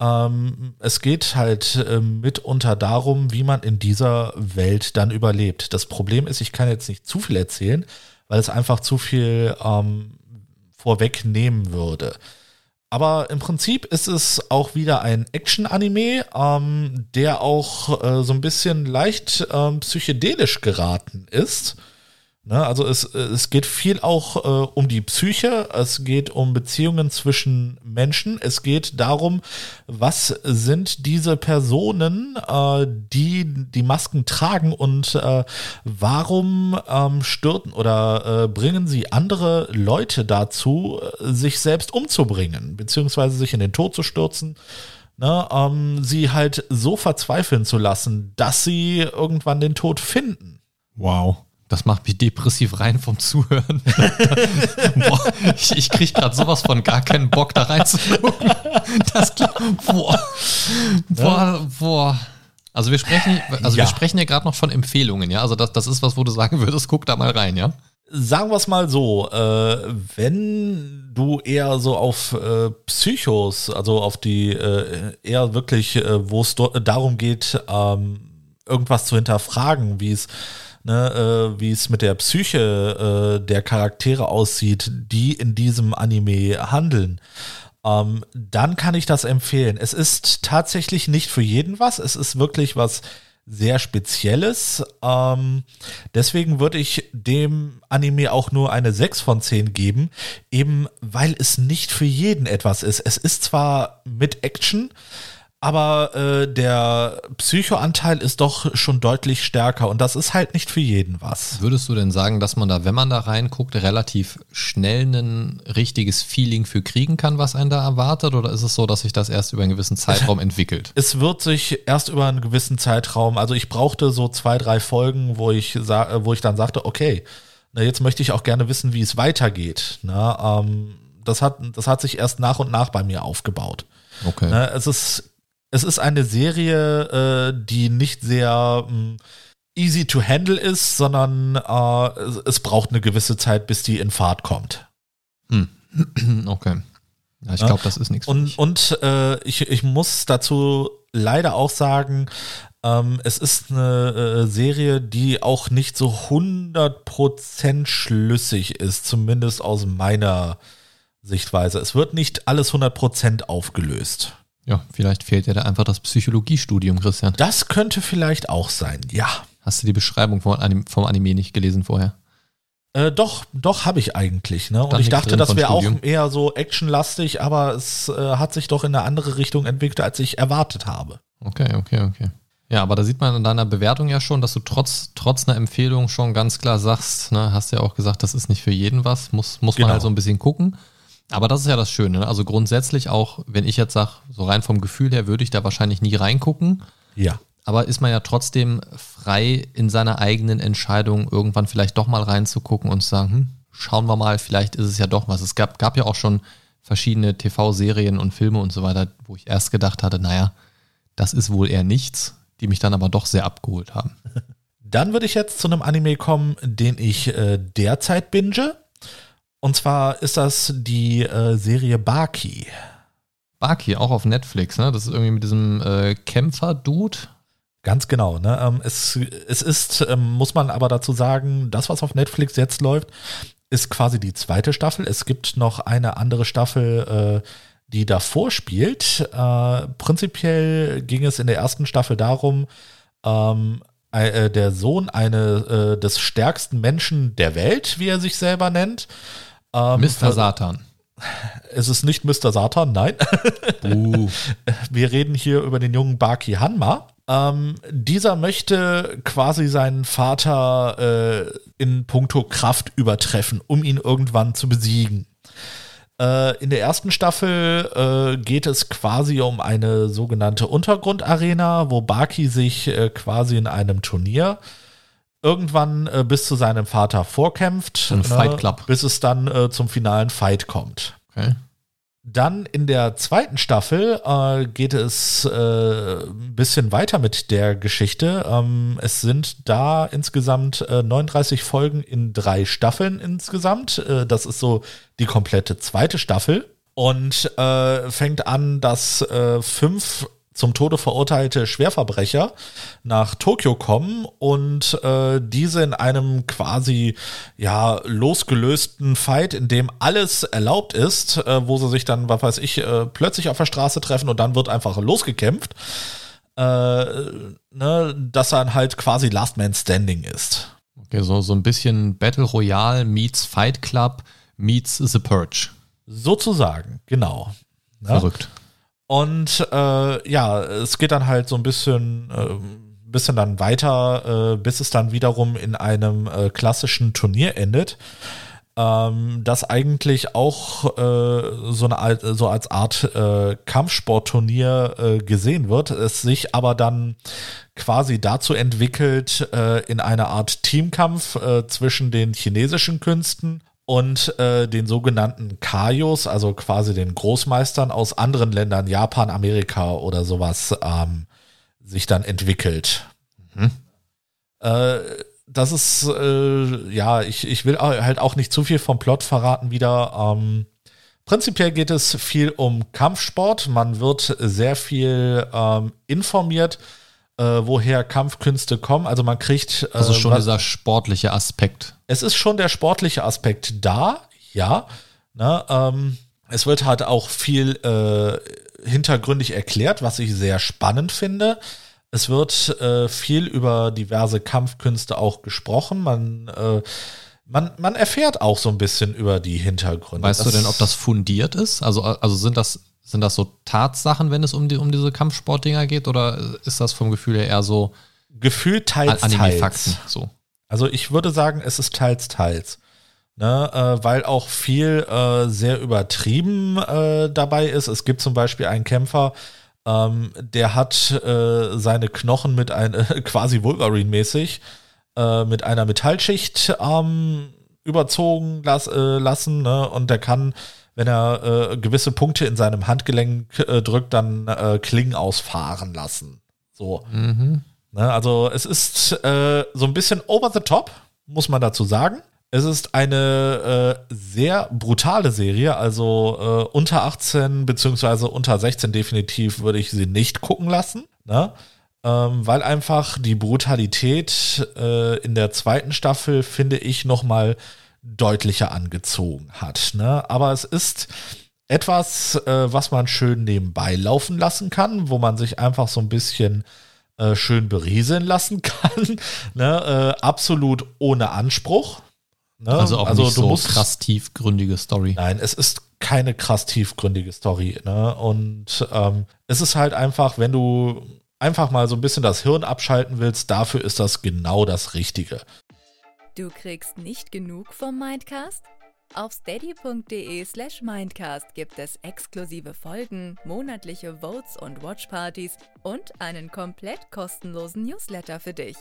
Speaker 1: Ähm, es geht halt äh, mitunter darum, wie man in dieser Welt dann überlebt. Das Problem ist, ich kann jetzt nicht zu viel erzählen, weil es einfach zu viel ähm, vorwegnehmen würde. Aber im Prinzip ist es auch wieder ein Action-Anime, ähm, der auch äh, so ein bisschen leicht ähm, psychedelisch geraten ist. Ne, also es, es geht viel auch äh, um die Psyche, es geht um Beziehungen zwischen Menschen, es geht darum, was sind diese Personen, äh, die die Masken tragen und äh, warum ähm, stürten oder äh, bringen sie andere Leute dazu, sich selbst umzubringen, beziehungsweise sich in den Tod zu stürzen. Ne, ähm, sie halt so verzweifeln zu lassen, dass sie irgendwann den Tod finden.
Speaker 3: Wow. Das macht mich depressiv rein vom Zuhören. boah, ich, ich kriege gerade sowas von gar keinen Bock da reinzugucken. Das boah, boah, boah. Also wir sprechen, also ja. wir sprechen ja gerade noch von Empfehlungen, ja. Also das, das ist was, wo du sagen würdest, guck da mal rein, ja.
Speaker 1: Sagen wir es mal so, äh, wenn du eher so auf äh, Psychos, also auf die äh, eher wirklich, äh, wo es darum geht, ähm, irgendwas zu hinterfragen, wie es ne, äh, wie es mit der Psyche äh, der Charaktere aussieht, die in diesem Anime handeln, ähm, dann kann ich das empfehlen. Es ist tatsächlich nicht für jeden was. Es ist wirklich was sehr Spezielles. Ähm, deswegen würde ich dem Anime auch nur eine 6 von 10 geben, eben weil es nicht für jeden etwas ist. Es ist zwar mit Action, aber äh, der Psychoanteil ist doch schon deutlich stärker und das ist halt nicht für jeden was.
Speaker 3: Würdest du denn sagen, dass man da, wenn man da reinguckt, relativ schnell ein richtiges Feeling für kriegen kann, was einen da erwartet? Oder ist es so, dass sich das erst über einen gewissen Zeitraum entwickelt?
Speaker 1: Es wird sich erst über einen gewissen Zeitraum, also ich brauchte so zwei, drei Folgen, wo ich, wo ich dann sagte, okay, na, jetzt möchte ich auch gerne wissen, wie es weitergeht. Na, ähm, das, hat, das hat sich erst nach und nach bei mir aufgebaut. Okay. Na, es ist es ist eine Serie, äh, die nicht sehr mh, mm, easy to handle ist, sondern äh, es braucht eine gewisse Zeit, bis die in Fahrt kommt.
Speaker 3: Hm. Okay. Ja, ich glaube, das ist nichts.
Speaker 1: Und, und äh, ich, ich muss dazu leider auch sagen, ähm, es ist eine äh, Serie, die auch nicht so 100% schlüssig ist, zumindest aus meiner Sichtweise. Es wird nicht alles 100% aufgelöst.
Speaker 3: Ja, vielleicht fehlt dir da einfach das Psychologiestudium, Christian.
Speaker 1: Das könnte vielleicht auch sein, ja.
Speaker 3: Hast du die Beschreibung vom Anime, vom Anime nicht gelesen vorher?
Speaker 1: Äh, doch, doch habe ich eigentlich. Ne? Und ich dachte, das wäre auch eher so actionlastig, aber es äh, hat sich doch in eine andere Richtung entwickelt, als ich erwartet habe.
Speaker 3: Okay, okay, okay. Ja, aber da sieht man in deiner Bewertung ja schon, dass du trotz, trotz einer Empfehlung schon ganz klar sagst, ne, hast ja auch gesagt, das ist nicht für jeden was, muss, muss genau. man halt so ein bisschen gucken. Aber das ist ja das Schöne. Ne? Also grundsätzlich auch, wenn ich jetzt sage, so rein vom Gefühl her, würde ich da wahrscheinlich nie reingucken.
Speaker 1: Ja.
Speaker 3: Aber ist man ja trotzdem frei in seiner eigenen Entscheidung, irgendwann vielleicht doch mal reinzugucken und zu sagen, hm, schauen wir mal, vielleicht ist es ja doch was. Es gab, gab ja auch schon verschiedene TV-Serien und Filme und so weiter, wo ich erst gedacht hatte, naja, das ist wohl eher nichts, die mich dann aber doch sehr abgeholt haben.
Speaker 1: Dann würde ich jetzt zu einem Anime kommen, den ich äh, derzeit binge. Und zwar ist das die äh, Serie Baki.
Speaker 3: Baki, auch auf Netflix, ne? Das ist irgendwie mit diesem äh, Kämpfer-Dude.
Speaker 1: Ganz genau. Ne? Ähm, es, es ist, ähm, muss man aber dazu sagen, das, was auf Netflix jetzt läuft, ist quasi die zweite Staffel. Es gibt noch eine andere Staffel, äh, die davor spielt. Äh, prinzipiell ging es in der ersten Staffel darum, ähm, äh, der Sohn eine, äh, des stärksten Menschen der Welt, wie er sich selber nennt,
Speaker 3: ähm, Mr. Satan.
Speaker 1: Es ist nicht Mr. Satan, nein. Uh. Wir reden hier über den jungen Baki Hanma. Ähm, dieser möchte quasi seinen Vater äh, in puncto Kraft übertreffen, um ihn irgendwann zu besiegen. Äh, in der ersten Staffel äh, geht es quasi um eine sogenannte Untergrundarena, wo Baki sich äh, quasi in einem Turnier äh, irgendwann äh, bis zu seinem Vater vorkämpft.
Speaker 3: Ein Fight Club.
Speaker 1: Bis es dann äh, zum finalen Fight kommt. Okay. Dann in der zweiten Staffel äh, geht es äh, ein bisschen weiter mit der Geschichte. Ähm, es sind da insgesamt äh, 39 Folgen in drei Staffeln insgesamt. Äh, das ist so die komplette zweite Staffel. Und äh, fängt an, dass fünf zum Tode verurteilte Schwerverbrecher nach Tokio kommen und äh, diese in einem quasi ja losgelösten Fight, in dem alles erlaubt ist, äh, wo sie sich dann, was weiß ich, äh, plötzlich auf der Straße treffen und dann wird einfach losgekämpft, äh, ne, dass dann halt quasi Last Man Standing ist.
Speaker 3: Okay, so, so ein bisschen Battle Royale meets Fight Club meets The Purge.
Speaker 1: Sozusagen, genau.
Speaker 3: Verrückt.
Speaker 1: Und äh, ja, es geht dann halt so ein bisschen, äh, bisschen dann weiter, äh, bis es dann wiederum in einem äh, klassischen Turnier endet. Ähm, das eigentlich auch äh, so, eine so als Art äh, Kampfsportturnier gesehen wird, es sich aber dann quasi dazu entwickelt, in eine Art Teamkampf zwischen den chinesischen Künsten und äh, den sogenannten Kaios, also quasi den Großmeistern aus anderen Ländern, Japan, Amerika oder sowas, ähm, sich dann entwickelt. Mhm. Äh, das ist, äh, ja, ich, ich will halt auch nicht zu viel vom Plot verraten wieder. Ähm, prinzipiell geht es viel um Kampfsport. Man wird sehr viel ähm, informiert äh, woher Kampfkünste kommen. Also man kriegt. Äh,
Speaker 3: Also schon
Speaker 1: was-
Speaker 3: dieser sportliche Aspekt.
Speaker 1: Es ist schon der sportliche Aspekt da, ja. Ne, ähm, es wird halt auch viel äh, hintergründig erklärt, was ich sehr spannend finde. Es wird äh, viel über diverse Kampfkünste auch gesprochen. Man, äh, man, man erfährt auch so ein bisschen über die Hintergründe.
Speaker 3: Weißt du denn, ob das fundiert ist? Also, also sind das, sind das so Tatsachen, wenn es um, die, um diese Kampfsportdinger geht? Oder ist das vom Gefühl her eher so
Speaker 1: gefühlt teils, teils.
Speaker 3: Anime-Fakten? So.
Speaker 1: Also ich würde sagen, es ist teils, teils. Ne, äh, weil auch viel äh, sehr übertrieben äh, dabei ist. Es gibt zum Beispiel einen Kämpfer, ähm, der hat äh, seine Knochen mit einer, quasi Wolverine-mäßig, äh, mit einer Metallschicht ähm, überzogen las, äh, lassen. Ne? Und der kann, wenn er gewisse Punkte in seinem Handgelenk drückt, dann Klingen ausfahren lassen. So.
Speaker 3: Mhm.
Speaker 1: Ne, also es ist äh, so ein bisschen over the top, muss man dazu sagen. Es ist eine äh, sehr brutale Serie, also äh, unter 18 beziehungsweise unter 16 definitiv würde ich sie nicht gucken lassen, ne? ähm, weil einfach die Brutalität äh, in der zweiten Staffel, finde ich, nochmal deutlicher angezogen hat. Ne? Aber es ist etwas, äh, was man schön nebenbei laufen lassen kann, wo man sich einfach so ein bisschen äh, schön berieseln lassen kann. ne? äh, absolut ohne Anspruch. Ne?
Speaker 3: Also auch nicht
Speaker 1: du
Speaker 3: so
Speaker 1: musst,
Speaker 3: krass tiefgründige Story.
Speaker 1: Nein, es ist keine krass tiefgründige Story. Ne? Und ähm, es ist halt einfach, wenn du einfach mal so ein bisschen das Hirn abschalten willst, dafür ist das genau das Richtige.
Speaker 4: Du kriegst nicht genug vom Mindcast? Auf steady.de slash Mindcast gibt es exklusive Folgen, monatliche Votes und Watchpartys und einen komplett kostenlosen Newsletter für dich.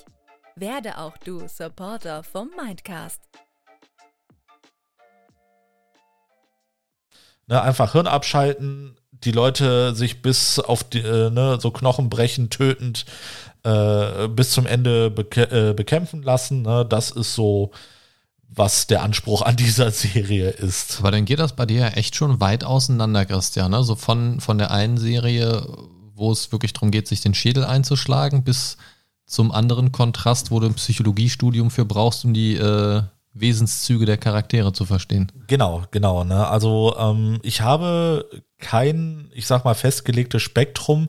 Speaker 4: Werde auch du Supporter vom Mindcast.
Speaker 1: Ne, einfach Hirn abschalten, die Leute sich bis auf die, äh, ne, so Knochen brechen, tötend äh, bis zum Ende beke äh, bekämpfen lassen. Ne? Das ist so, was der Anspruch an dieser Serie ist.
Speaker 3: Aber dann geht das bei dir ja echt schon weit auseinander, Christian. Ne? So von, von der einen Serie, wo es wirklich darum geht, sich den Schädel einzuschlagen, bis zum anderen Kontrast, wo du ein Psychologiestudium für brauchst, um die äh, Wesenszüge der Charaktere zu verstehen.
Speaker 1: Genau, genau. Ne? Also ähm, ich habe kein, ich sag mal, festgelegtes Spektrum,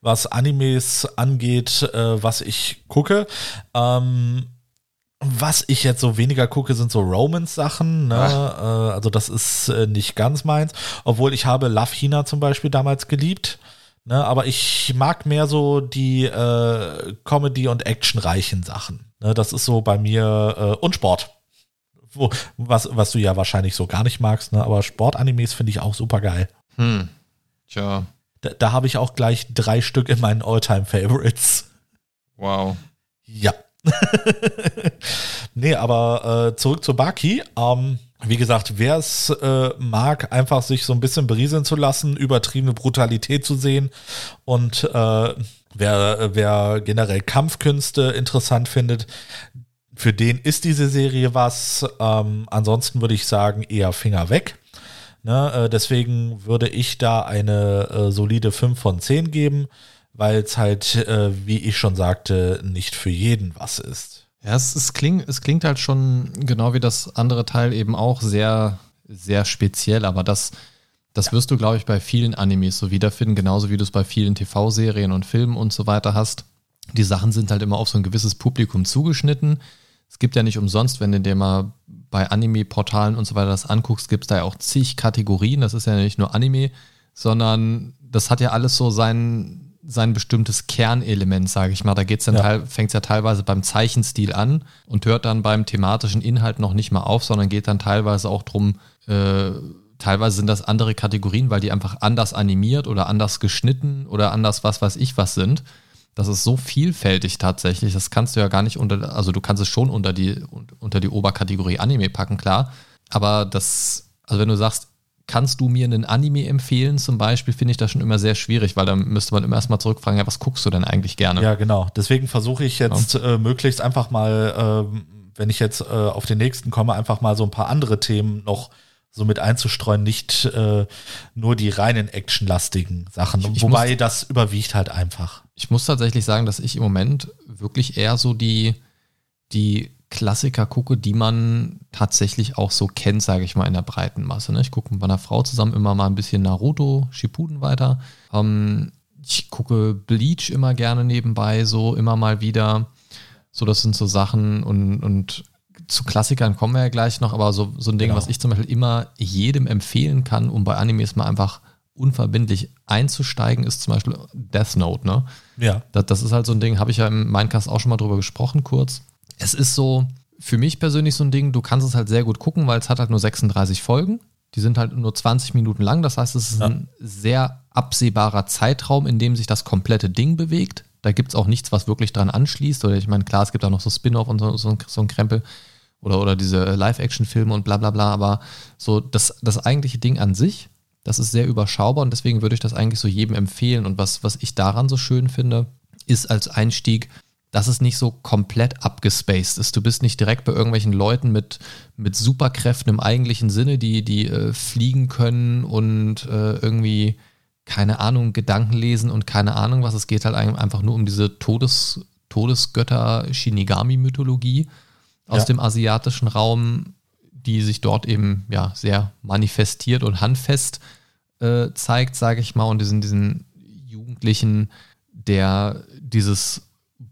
Speaker 1: was Animes angeht, äh, was ich gucke. Ähm, was ich jetzt so weniger gucke, sind so Romance-Sachen. Ne? Äh, also das ist äh, nicht ganz meins. Obwohl ich habe Love Hina zum Beispiel damals geliebt. Ne? Aber ich mag mehr so die äh, Comedy- und actionreichen Sachen. Ne? Das ist so bei mir äh, und Sport. Wo, was, was du ja wahrscheinlich so gar nicht magst, ne? aber Sportanimes finde ich auch super geil.
Speaker 3: Hm. Tja,
Speaker 1: Da, da habe ich auch gleich drei Stück in meinen Alltime-Favorites.
Speaker 3: wow.
Speaker 1: Ja. nee, aber äh, zurück zu Baki. Ähm, wie gesagt, wer es äh, mag, einfach sich so ein bisschen berieseln zu lassen, übertriebene Brutalität zu sehen und äh, wer, wer generell Kampfkünste interessant findet, für den ist diese Serie was. Ähm, ansonsten würde ich sagen, eher Finger weg. Ne, äh, deswegen würde ich da eine äh, solide 5 von 10 geben, weil es halt, äh, wie ich schon sagte, nicht für jeden was ist.
Speaker 3: Ja, es, es, klingt, es klingt halt schon genau wie das andere Teil eben auch sehr, sehr speziell, aber das, das wirst du, glaube ich, bei vielen Animes so wiederfinden, genauso wie du es bei vielen TV-Serien und Filmen und so weiter hast. Die Sachen sind halt immer auf so ein gewisses Publikum zugeschnitten. Es gibt ja nicht umsonst, wenn du dir mal bei Anime-Portalen und so weiter das anguckst, gibt es da ja auch zig Kategorien. Das ist ja nicht nur Anime, sondern das hat ja alles so sein, sein bestimmtes Kernelement, sage ich mal. Da geht's dann
Speaker 1: Ja.
Speaker 3: fängt es ja teilweise beim Zeichenstil an und hört dann beim thematischen Inhalt noch nicht mal auf, sondern geht dann teilweise auch drum, äh, teilweise sind das andere Kategorien, weil die einfach anders animiert oder anders geschnitten oder anders was weiß ich was sind. Das ist so vielfältig tatsächlich. Das kannst du ja gar nicht unter, also du kannst es schon unter die, unter die Oberkategorie Anime packen, klar. Aber das, also wenn du sagst, kannst du mir einen Anime empfehlen zum Beispiel, finde ich das schon immer sehr schwierig, weil dann müsste man immer erstmal zurückfragen, ja, was guckst du denn eigentlich gerne?
Speaker 1: Ja, genau. Deswegen versuche ich jetzt äh, möglichst einfach mal, ähm, wenn ich jetzt äh, auf den nächsten komme, einfach mal so ein paar andere Themen noch so mit einzustreuen, nicht äh, nur die reinen actionlastigen Sachen.
Speaker 3: Ich- ich
Speaker 1: Wobei
Speaker 3: muss-
Speaker 1: das überwiegt halt einfach.
Speaker 3: Ich muss tatsächlich sagen, dass ich im Moment wirklich eher so die, die Klassiker gucke, die man tatsächlich auch so kennt, sage ich mal, in der breiten Masse. Ne? Ich gucke mit meiner Frau zusammen immer mal ein bisschen Naruto, Shippuden weiter. Ähm, ich gucke Bleach immer gerne nebenbei, so immer mal wieder. So, das sind so Sachen und, und zu Klassikern kommen wir ja gleich noch, aber so, so ein Ding,
Speaker 1: Genau.
Speaker 3: was ich zum Beispiel immer jedem empfehlen kann, um bei Animes mal einfach unverbindlich einzusteigen, ist zum Beispiel Death Note, ne?
Speaker 1: Ja.
Speaker 3: Das, das ist halt so ein Ding, habe ich ja im Mindcast auch schon mal drüber gesprochen, kurz. Es ist so, für mich persönlich so ein Ding, du kannst es halt sehr gut gucken, weil es hat halt nur 36 Folgen. Die sind halt nur 20 Minuten lang. Das heißt, es ist
Speaker 1: Ja.
Speaker 3: ein sehr absehbarer Zeitraum, in dem sich das komplette Ding bewegt. Da gibt es auch nichts, was wirklich dran anschließt. Oder ich meine, klar, es gibt auch noch so Spin-off und so, so, ein- so ein Krempel. Oder, oder diese Live-Action-Filme und bla bla bla. Aber so das, das eigentliche Ding an sich, das ist sehr überschaubar und deswegen würde ich das eigentlich so jedem empfehlen. Und was, was ich daran so schön finde, ist als Einstieg, dass es nicht so komplett abgespaced ist. Du bist nicht direkt bei irgendwelchen Leuten mit, mit Superkräften im eigentlichen Sinne, die, die äh, fliegen können und äh, irgendwie, keine Ahnung, Gedanken lesen und keine Ahnung was. Es geht halt ein- einfach nur um diese Todes, Todesgötter-Shinigami-Mythologie aus
Speaker 1: Ja.
Speaker 3: dem asiatischen Raum, die sich dort eben ja sehr manifestiert und handfest äh, zeigt, sage ich mal, und diesen, diesen Jugendlichen, der dieses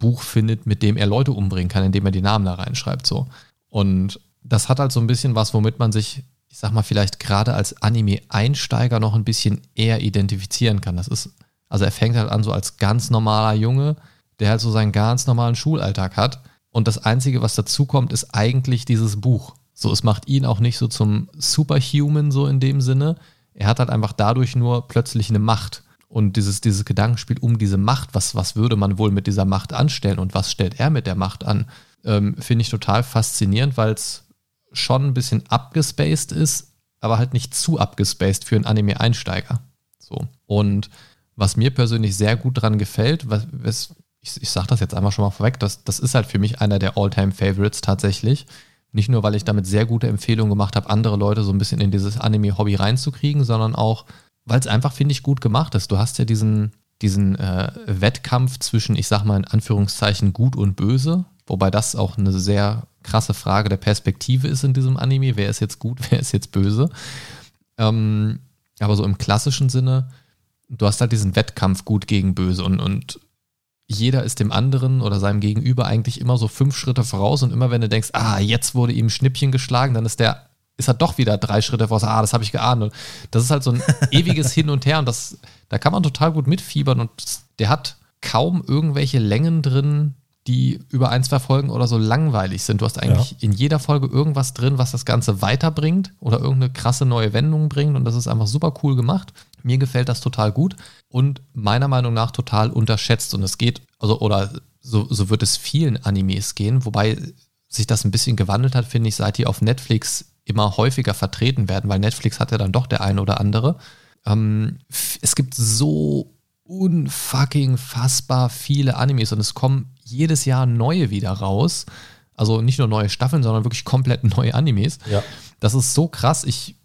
Speaker 3: Buch findet, mit dem er Leute umbringen kann, indem er die Namen da reinschreibt. So. Und das hat halt so ein bisschen was, womit man sich, ich sag mal, vielleicht gerade als Anime-Einsteiger noch ein bisschen eher identifizieren kann. Das ist, also er fängt halt an so als ganz normaler Junge, der halt so seinen ganz normalen Schulalltag hat. Und das Einzige, was dazu kommt, ist eigentlich dieses Buch. So, es macht ihn auch nicht so zum Superhuman, so in dem Sinne. Er hat halt einfach dadurch nur plötzlich eine Macht. Und dieses, dieses Gedankenspiel um diese Macht, was, was würde man wohl mit dieser Macht anstellen und was stellt er mit der Macht an, ähm, finde ich total faszinierend, weil es schon ein bisschen abgespaced ist, aber halt nicht zu abgespaced für einen Anime-Einsteiger. So. Und was mir persönlich sehr gut dran gefällt, was, was, ich, ich sage das jetzt einmal schon mal vorweg, das, das ist halt für mich einer der All-Time-Favorites tatsächlich. Nicht nur, weil ich damit sehr gute Empfehlungen gemacht habe, andere Leute so ein bisschen in dieses Anime-Hobby reinzukriegen, sondern auch, weil es einfach, finde ich, gut gemacht ist. Du hast ja diesen, diesen äh, Wettkampf zwischen, ich sag mal in Anführungszeichen, gut und böse, wobei das auch eine sehr krasse Frage der Perspektive ist in diesem Anime. Wer ist jetzt gut, wer ist jetzt böse? Ähm, aber so im klassischen Sinne, du hast halt diesen Wettkampf gut gegen böse und, und jeder ist dem anderen oder seinem Gegenüber eigentlich immer so fünf Schritte voraus und immer wenn du denkst, ah, jetzt wurde ihm Schnippchen geschlagen, dann ist der, ist er doch wieder drei Schritte voraus, ah, das habe ich geahnt. Und das ist halt so ein ewiges Hin und Her und das, da kann man total gut mitfiebern und der hat kaum irgendwelche Längen drin, die über ein, zwei Folgen oder so langweilig sind. Du hast eigentlich in jeder Folge irgendwas drin, was das Ganze weiterbringt oder irgendeine krasse neue Wendung bringt und das ist einfach super cool gemacht. Mir gefällt das total gut und meiner Meinung nach total unterschätzt und es geht, also oder so, so wird es vielen Animes gehen, wobei sich das ein bisschen gewandelt hat, finde ich, seit die auf Netflix immer häufiger vertreten werden, weil Netflix hat ja dann doch der eine oder andere. Ähm, es gibt so unfucking fassbar viele Animes und es kommen jedes Jahr neue wieder raus. Also nicht nur neue Staffeln, sondern wirklich komplett neue Animes.
Speaker 1: Ja.
Speaker 3: Das ist so krass. Ich,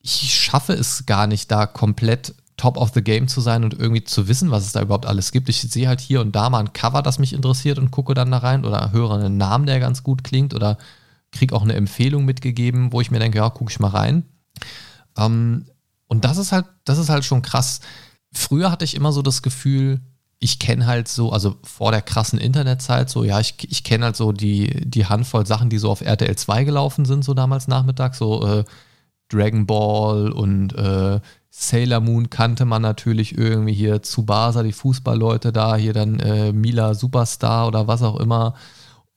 Speaker 3: ich schaffe es gar nicht, da komplett top of the game zu sein und irgendwie zu wissen, was es da überhaupt alles gibt. Ich sehe halt hier und da mal ein Cover, das mich interessiert und gucke dann da rein oder höre einen Namen, der ganz gut klingt oder kriege auch eine Empfehlung mitgegeben, wo ich mir denke, ja, gucke ich mal rein. Ähm, und das ist halt, das ist halt schon krass. Früher hatte ich immer so das Gefühl, ich kenne halt so, also vor der krassen Internetzeit, so, ja, ich, ich kenne halt so die, die Handvoll Sachen, die so auf RTL 2 gelaufen sind, so damals Nachmittag, so äh, Dragon Ball und äh, Sailor Moon kannte man natürlich irgendwie hier, Tsubasa, die Fußballleute da, hier dann äh, Mila Superstar oder was auch immer.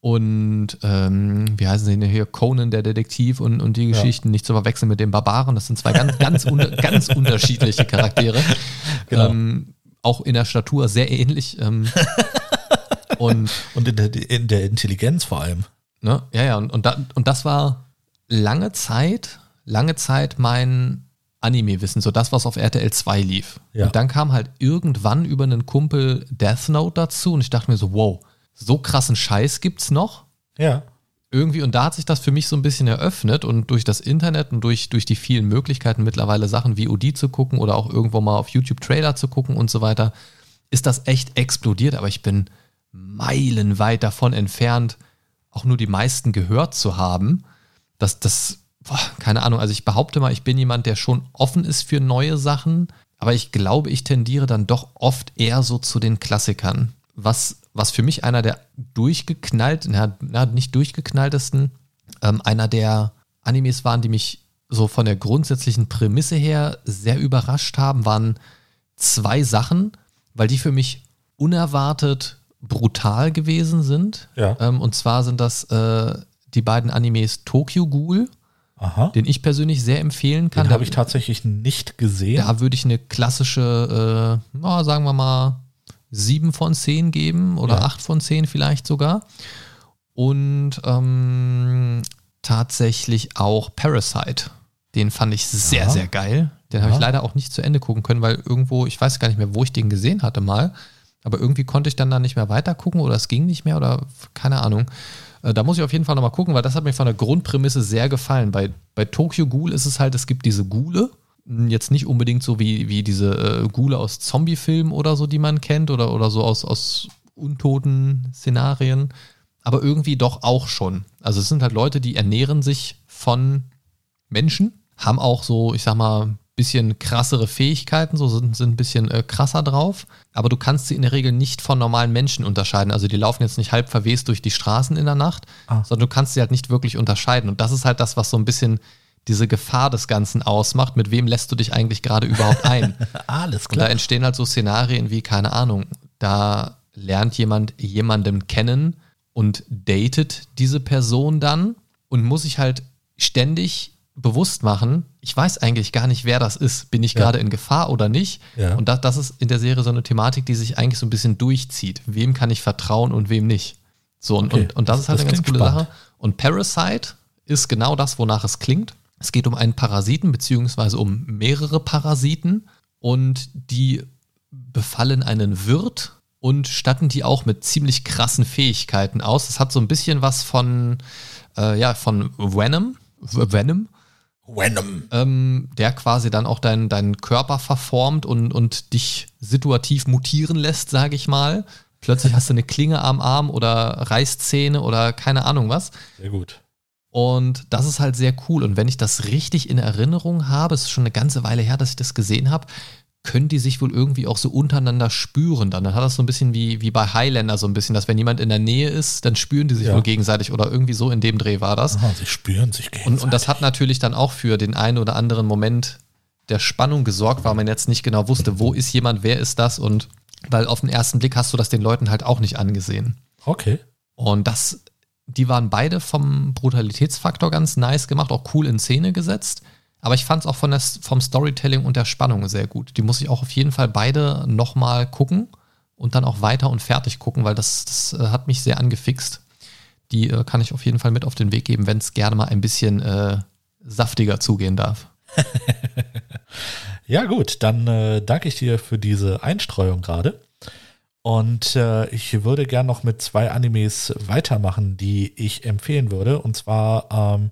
Speaker 3: Und ähm, wie heißen sie denn hier? Conan, der Detektiv und, und die Geschichten nicht zu verwechseln mit den Barbaren. Das sind zwei ganz, ganz, unter, ganz unterschiedliche Charaktere.
Speaker 1: Genau.
Speaker 3: Ähm, auch in der Statur sehr ähnlich. Ähm, und
Speaker 1: Und in der, in der Intelligenz vor allem.
Speaker 3: Ne? Ja, ja, und, und, da, und das war lange Zeit, lange Zeit mein Anime-Wissen, so das, was auf RTL 2 lief.
Speaker 1: Ja.
Speaker 3: Und dann kam halt irgendwann über einen Kumpel Death Note dazu und ich dachte mir so, wow, so krassen Scheiß gibt's noch.
Speaker 1: Ja.
Speaker 3: irgendwie, und da hat sich das für mich so ein bisschen eröffnet und durch das Internet und durch, durch die vielen Möglichkeiten, mittlerweile Sachen wie OD zu gucken oder auch irgendwo mal auf YouTube Trailer zu gucken und so weiter, ist das echt explodiert. Aber ich bin meilenweit davon entfernt, auch nur die meisten gehört zu haben. Das, das, boah, keine Ahnung, also ich behaupte mal, ich bin jemand, der schon offen ist für neue Sachen, aber ich glaube, ich tendiere dann doch oft eher so zu den Klassikern. Was was für mich einer der durchgeknallt, na, nicht durchgeknalltesten, ähm, einer der Animes waren, die mich so von der grundsätzlichen Prämisse her sehr überrascht haben, waren zwei Sachen, weil die für mich unerwartet brutal gewesen sind.
Speaker 1: Ja.
Speaker 3: Ähm, und zwar sind das äh, die beiden Animes Tokyo Ghoul,
Speaker 1: Aha.
Speaker 3: den ich persönlich sehr empfehlen kann.
Speaker 1: Den habe ich tatsächlich nicht gesehen.
Speaker 3: Da würde ich eine klassische, äh, na, sagen wir mal, sieben von zehn geben oder
Speaker 1: Ja.
Speaker 3: acht von zehn vielleicht sogar. Und ähm, tatsächlich auch Parasite. Den fand ich sehr,
Speaker 1: Ja.
Speaker 3: sehr geil. Den habe
Speaker 1: Ja.
Speaker 3: ich leider auch nicht zu Ende gucken können, weil irgendwo, ich weiß gar nicht mehr, wo ich den gesehen hatte mal. Aber irgendwie konnte ich dann da nicht mehr weiter gucken oder es ging nicht mehr oder keine Ahnung. Äh, Da muss ich auf jeden Fall nochmal gucken, weil das hat mir von der Grundprämisse sehr gefallen. Bei, bei Tokyo Ghoul ist es halt, es gibt diese Ghule. Jetzt nicht unbedingt so wie, wie diese äh, Ghule aus Zombie-Filmen oder so, die man kennt, oder, oder so aus, aus untoten Szenarien. Aber irgendwie doch auch schon. Also es sind halt Leute, die ernähren sich von Menschen, haben auch so, ich sag mal, ein bisschen krassere Fähigkeiten, so sind, sind ein bisschen äh, krasser drauf. Aber du kannst sie in der Regel nicht von normalen Menschen unterscheiden. Also die laufen jetzt nicht halb verwest durch die Straßen in der Nacht,
Speaker 1: Ah.
Speaker 3: sondern du kannst sie halt nicht wirklich unterscheiden. Und das ist halt das, was so ein bisschen diese Gefahr des Ganzen ausmacht. Mit wem lässt du dich eigentlich gerade überhaupt ein?
Speaker 1: Alles
Speaker 3: Und da
Speaker 1: klar.
Speaker 3: entstehen halt so Szenarien wie, keine Ahnung, da lernt jemand jemanden kennen und datet diese Person dann und muss sich halt ständig bewusst machen, ich weiß eigentlich gar nicht, wer das ist. Bin ich
Speaker 1: Ja.
Speaker 3: gerade in Gefahr oder nicht?
Speaker 1: Ja.
Speaker 3: Und das, das ist in der Serie so eine Thematik, die sich eigentlich so ein bisschen durchzieht. Wem kann ich vertrauen und wem nicht? So, und,
Speaker 1: Okay.
Speaker 3: und, und das, ist halt
Speaker 1: das
Speaker 3: eine ganz coole
Speaker 1: spannend.
Speaker 3: Sache. Und Parasite ist genau das, wonach es klingt. Es geht um einen Parasiten, beziehungsweise um mehrere Parasiten. Und die befallen einen Wirt und statten die auch mit ziemlich krassen Fähigkeiten aus. Das hat so ein bisschen was von, äh, ja, von Venom. Venom,
Speaker 1: Venom.
Speaker 3: ähm, der quasi dann auch deinen deinen Körper verformt und, und dich situativ mutieren lässt, sage ich mal. Plötzlich hast du eine Klinge am Arm oder Reißzähne oder keine Ahnung was.
Speaker 1: Sehr gut.
Speaker 3: Und das ist halt sehr cool. Und wenn ich das richtig in Erinnerung habe, es ist schon eine ganze Weile her, dass ich das gesehen habe, können die sich wohl irgendwie auch so untereinander spüren dann. Dann hat das so ein bisschen wie, wie bei Highlander so ein bisschen, dass wenn jemand in der Nähe ist, dann spüren die sich
Speaker 1: Ja.
Speaker 3: wohl gegenseitig oder irgendwie so in dem Dreh war das.
Speaker 1: Aha, sie spüren sich gegenseitig.
Speaker 3: Und, und das hat natürlich dann auch für den einen oder anderen Moment der Spannung gesorgt, weil man jetzt nicht genau wusste, wo ist jemand, wer ist das und weil auf den ersten Blick hast du das den Leuten halt auch nicht angesehen.
Speaker 1: Okay.
Speaker 3: Und das, die waren beide vom Brutalitätsfaktor ganz nice gemacht, auch cool in Szene gesetzt. Aber ich fand es auch von der, vom Storytelling und der Spannung sehr gut. Die muss ich auch auf jeden Fall beide nochmal gucken und dann auch weiter und fertig gucken, weil das, das äh, hat mich sehr angefixt. Die äh, kann ich auf jeden Fall mit auf den Weg geben, wenn es gerne mal ein bisschen äh, saftiger zugehen darf.
Speaker 1: Ja, gut, dann äh, danke ich dir für diese Einstreuung gerade. Und äh, ich würde gern noch mit zwei Animes weitermachen, die ich empfehlen würde. Und zwar ähm,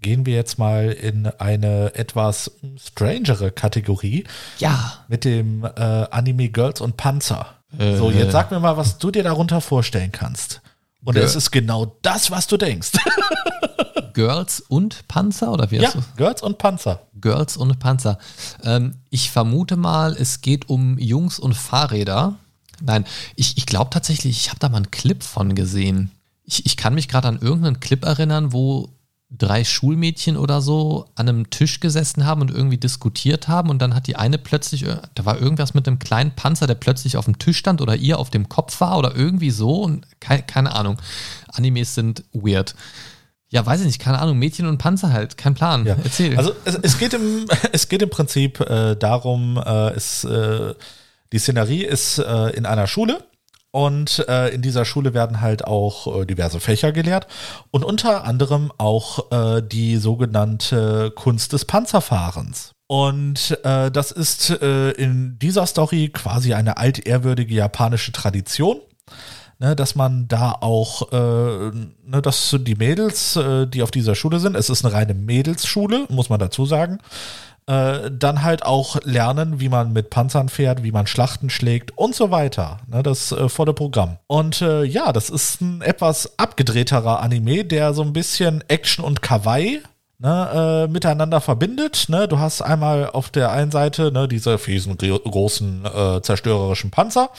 Speaker 1: gehen wir jetzt mal in eine etwas strangere Kategorie
Speaker 3: Ja.
Speaker 1: mit dem äh, Anime Girls und Panzer.
Speaker 3: Äh.
Speaker 1: So, jetzt sag mir mal, was du dir darunter vorstellen kannst. Und
Speaker 3: Girl-
Speaker 1: es ist genau das, was du denkst.
Speaker 3: Girls und Panzer oder wie
Speaker 1: ja,
Speaker 3: hast du?
Speaker 1: Girls und Panzer.
Speaker 3: Girls und Panzer. Ähm, ich vermute mal, es geht um Jungs und Fahrräder. Nein, ich, ich glaube tatsächlich, ich habe da mal einen Clip von gesehen. Ich, ich kann mich gerade an irgendeinen Clip erinnern, wo drei Schulmädchen oder so an einem Tisch gesessen haben und irgendwie diskutiert haben und dann hat die eine plötzlich, da war irgendwas mit einem kleinen Panzer, der plötzlich auf dem Tisch stand oder ihr auf dem Kopf war oder irgendwie so und keine, keine Ahnung. Animes sind weird. Ja, weiß ich nicht, keine Ahnung, Mädchen und Panzer halt, kein Plan.
Speaker 1: Ja.
Speaker 3: Erzähl.
Speaker 1: Also es, es, geht im, es geht im Prinzip äh, darum, äh, es, äh, die Szenerie ist äh, in einer Schule und äh, in dieser Schule werden halt auch äh, diverse Fächer gelehrt und unter anderem auch äh, die sogenannte Kunst des Panzerfahrens. Und äh, das ist äh, in dieser Story quasi eine altehrwürdige japanische Tradition. ne, dass man da auch, äh, ne, dass die Mädels, äh, die auf dieser Schule sind, es ist eine reine Mädelsschule, muss man dazu sagen, äh, dann halt auch lernen, wie man mit Panzern fährt, wie man Schlachten schlägt und so weiter. Ne, das äh, volle Programm. Und äh, ja, das ist ein etwas abgedrehterer Anime, der so ein bisschen Action und Kawaii ne, äh, miteinander verbindet. Ne? Du hast einmal auf der einen Seite ne, diese fiesen, großen, äh, zerstörerischen Panzer,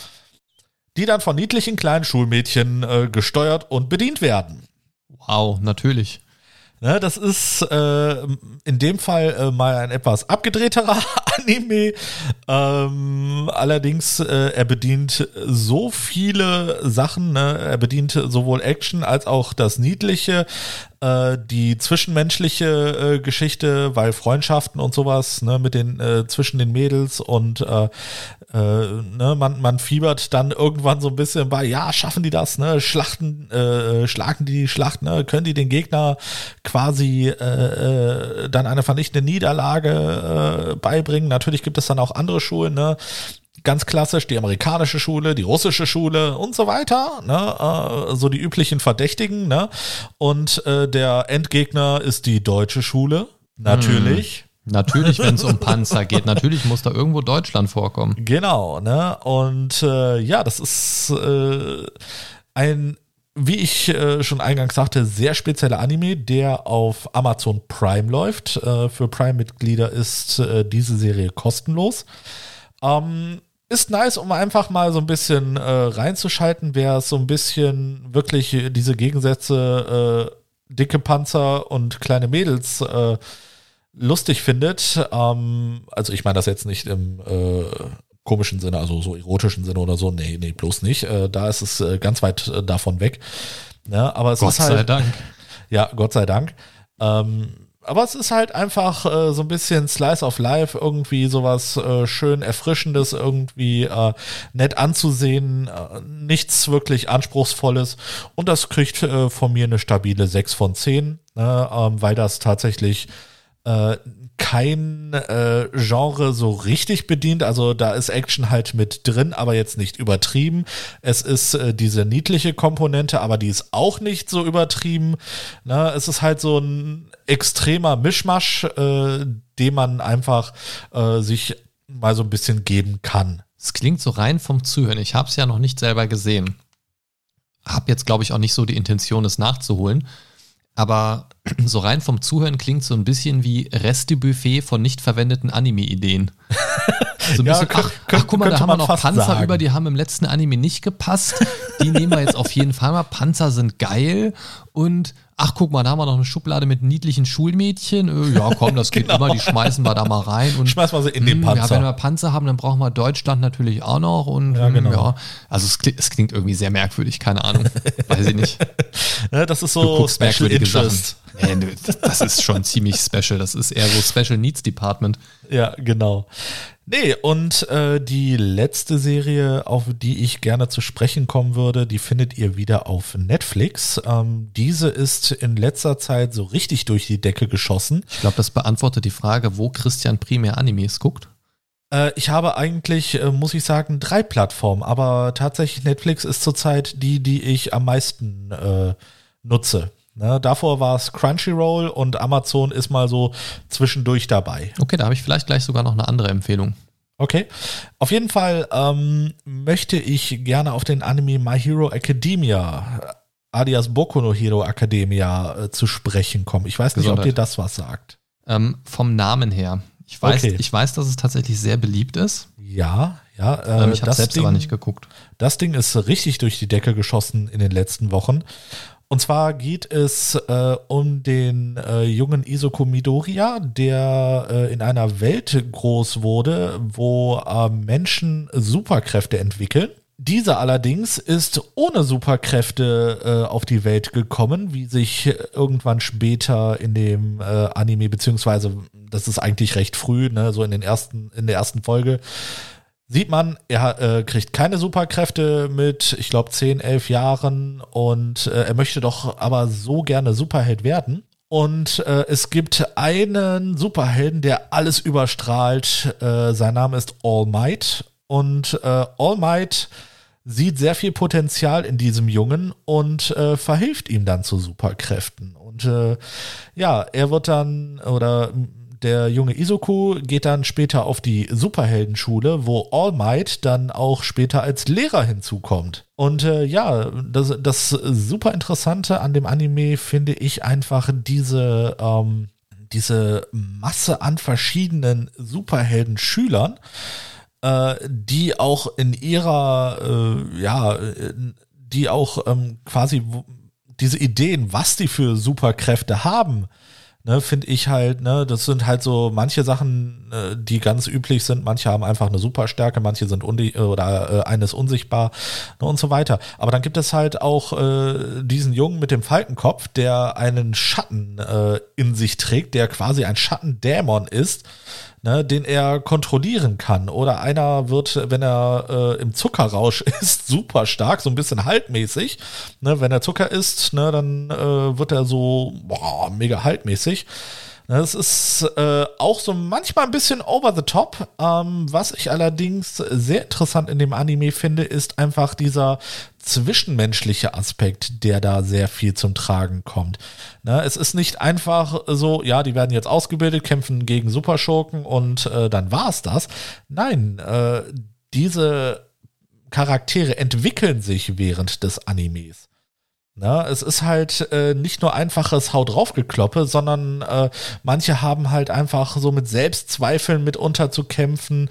Speaker 1: die dann von niedlichen kleinen Schulmädchen äh, gesteuert und bedient werden.
Speaker 3: Wow, natürlich.
Speaker 1: Ne, das ist äh, in dem Fall äh, mal ein etwas abgedrehterer Anime. Ähm, allerdings, äh, er bedient so viele Sachen. Ne? Er bedient sowohl Action als auch das Niedliche äh, die zwischenmenschliche äh, Geschichte, weil Freundschaften und sowas, ne, mit den, äh, zwischen den Mädels und äh, äh, ne, man, man fiebert dann irgendwann so ein bisschen bei, ja, schaffen die das, ne, Schlachten, äh, schlagen die die Schlacht, ne, können die den Gegner quasi äh, äh, dann eine vernichtende Niederlage äh, beibringen. Natürlich gibt es dann auch andere Schulen, ne, ganz klassisch die amerikanische Schule, die russische Schule und so weiter, ne? Äh, so die üblichen Verdächtigen, ne? Und äh, der Endgegner ist die deutsche Schule, natürlich.
Speaker 3: Hm. Natürlich, wenn es um Panzer geht. Natürlich muss da irgendwo Deutschland vorkommen.
Speaker 1: Genau, ne? Und äh, ja, das ist äh, ein, wie ich äh, schon eingangs sagte, sehr spezieller Anime, der auf Amazon Prime läuft. Äh, für Prime-Mitglieder ist äh, diese Serie kostenlos. Ähm, ist nice, um einfach mal so ein bisschen äh, reinzuschalten, wer so ein bisschen wirklich diese Gegensätze äh, dicke Panzer und kleine Mädels äh, lustig findet. Ähm, also ich meine das jetzt nicht im äh, komischen Sinne, also so erotischen Sinne oder so. Nee, nee, bloß nicht. Äh, da ist es äh, ganz weit davon weg. Ja, aber es
Speaker 3: Gott
Speaker 1: ist halt,
Speaker 3: sei Dank.
Speaker 1: Ja, Gott sei Dank. Ähm, aber es ist halt einfach äh, so ein bisschen Slice of Life, irgendwie sowas äh, schön Erfrischendes, irgendwie äh, nett anzusehen, äh, nichts wirklich Anspruchsvolles. Und das kriegt äh, von mir eine stabile 6 von 10, ne, ähm, weil das tatsächlich äh, kein äh, Genre so richtig bedient. Also da ist Action halt mit drin, aber jetzt nicht übertrieben. Es ist äh, diese niedliche Komponente, aber die ist auch nicht so übertrieben. Na, es ist halt so ein extremer Mischmasch, äh, den man einfach äh, sich mal so ein bisschen geben kann.
Speaker 3: Es klingt so rein vom Zuhören. Ich habe es ja noch nicht selber gesehen. Hab jetzt, glaube ich, auch nicht so die Intention, es nachzuholen. Aber so rein vom Zuhören klingt so ein bisschen wie Restebuffet von nicht verwendeten Anime-Ideen. So
Speaker 1: Ja,
Speaker 3: bisschen, ach, ach, guck mal, da haben wir noch Panzer
Speaker 1: sagen.
Speaker 3: über, die haben im letzten Anime nicht gepasst. Die nehmen wir jetzt auf jeden Fall mal. Panzer sind geil. Und ach, guck mal, da haben wir noch eine Schublade mit niedlichen Schulmädchen. Äh, Ja, komm, das geht immer, die schmeißen wir da mal rein. Und,
Speaker 1: Schmeißen wir sie in den
Speaker 3: hm,
Speaker 1: Panzer.
Speaker 3: Ja, wenn wir Panzer haben, dann brauchen wir Deutschland natürlich auch noch. Und
Speaker 1: Ja, genau.
Speaker 3: ja, also es klingt, es klingt irgendwie sehr merkwürdig, keine Ahnung. Weiß ich nicht.
Speaker 1: Ne, das ist so Special Interest.
Speaker 3: Sachen. Nee, das ist schon ziemlich special. Das ist eher so Special Needs Department.
Speaker 1: Ja, genau. Nee, und äh, die letzte Serie, auf die ich gerne zu sprechen kommen würde, die findet ihr wieder auf Netflix. Ähm, diese ist in letzter Zeit so richtig durch die Decke geschossen.
Speaker 3: Ich glaube, das beantwortet die Frage, wo Christian primär Animes guckt.
Speaker 1: Äh, ich habe eigentlich, äh, muss ich sagen, drei Plattformen, aber tatsächlich Netflix ist zurzeit die, die ich am meisten äh, nutze. Ne, davor war es Crunchyroll und Amazon ist mal so zwischendurch dabei.
Speaker 3: Okay, da habe ich vielleicht gleich sogar noch eine andere Empfehlung.
Speaker 1: Okay. Auf jeden Fall ähm, möchte ich gerne auf den Anime My Hero Academia, alias Boku no Hero Academia, äh, zu sprechen kommen. Ich weiß nicht, ob dir das was sagt.
Speaker 3: Ähm, vom Namen her. Ich weiß,
Speaker 1: Okay.
Speaker 3: ich weiß, dass es tatsächlich sehr beliebt ist.
Speaker 1: Ja, ja. Äh,
Speaker 3: Ähm, ich habe
Speaker 1: das
Speaker 3: selbst
Speaker 1: Ding,
Speaker 3: aber nicht geguckt.
Speaker 1: Das Ding ist richtig durch die Decke geschossen in den letzten Wochen. Und zwar geht es äh, um den äh, jungen Isoko Midoriya, der äh, in einer Welt groß wurde, wo äh, Menschen Superkräfte entwickeln. Dieser allerdings ist ohne Superkräfte äh, auf die Welt gekommen, wie sich irgendwann später in dem äh, Anime, beziehungsweise das ist eigentlich recht früh, ne, so in den ersten, in der ersten Folge, sieht man, er äh, kriegt keine Superkräfte mit, ich glaube, 10, 11 Jahren und äh, er möchte doch aber so gerne Superheld werden. Und äh, es gibt einen Superhelden, der alles überstrahlt. Äh, sein Name ist All Might. Und äh, All Might sieht sehr viel Potenzial in diesem Jungen und äh, verhilft ihm dann zu Superkräften. Und ja, er wird dann oder der junge Isoku geht dann später auf die Superheldenschule, wo All Might dann auch später als Lehrer hinzukommt. Und äh, ja, das, das super Interessante an dem Anime finde ich einfach diese, ähm, diese Masse an verschiedenen Superhelden-Schülern, äh, die auch in ihrer, äh, ja, die auch ähm, quasi diese Ideen, was die für Superkräfte haben, ne, finde ich halt, ne, das sind halt so manche Sachen, äh, die ganz üblich sind. Manche haben einfach eine Superstärke, manche sind undi oder äh, eines unsichtbar ne, und so weiter. Aber dann gibt es halt auch äh, diesen Jungen mit dem Falkenkopf, der einen Schatten äh, in sich trägt, der quasi ein Schattendämon ist ne, den er kontrollieren kann. Oder einer wird, wenn er äh, im Zuckerrausch ist, super stark, so ein bisschen haltmäßig. Ne, wenn er Zucker isst, ne, dann äh, wird er so boah, mega haltmäßig. Es ist äh, auch so manchmal ein bisschen over the top. Ähm, was ich allerdings sehr interessant in dem Anime finde, ist einfach dieser zwischenmenschliche Aspekt, der da sehr viel zum Tragen kommt. Ne, es ist nicht einfach so, ja, die werden jetzt ausgebildet, kämpfen gegen Superschurken und äh, dann war es das. Nein, äh, diese Charaktere entwickeln sich während des Animes. Na, es ist halt äh, nicht nur einfaches Haut draufgekloppe, sondern äh, manche haben halt einfach so mit Selbstzweifeln mitunter zu kämpfen.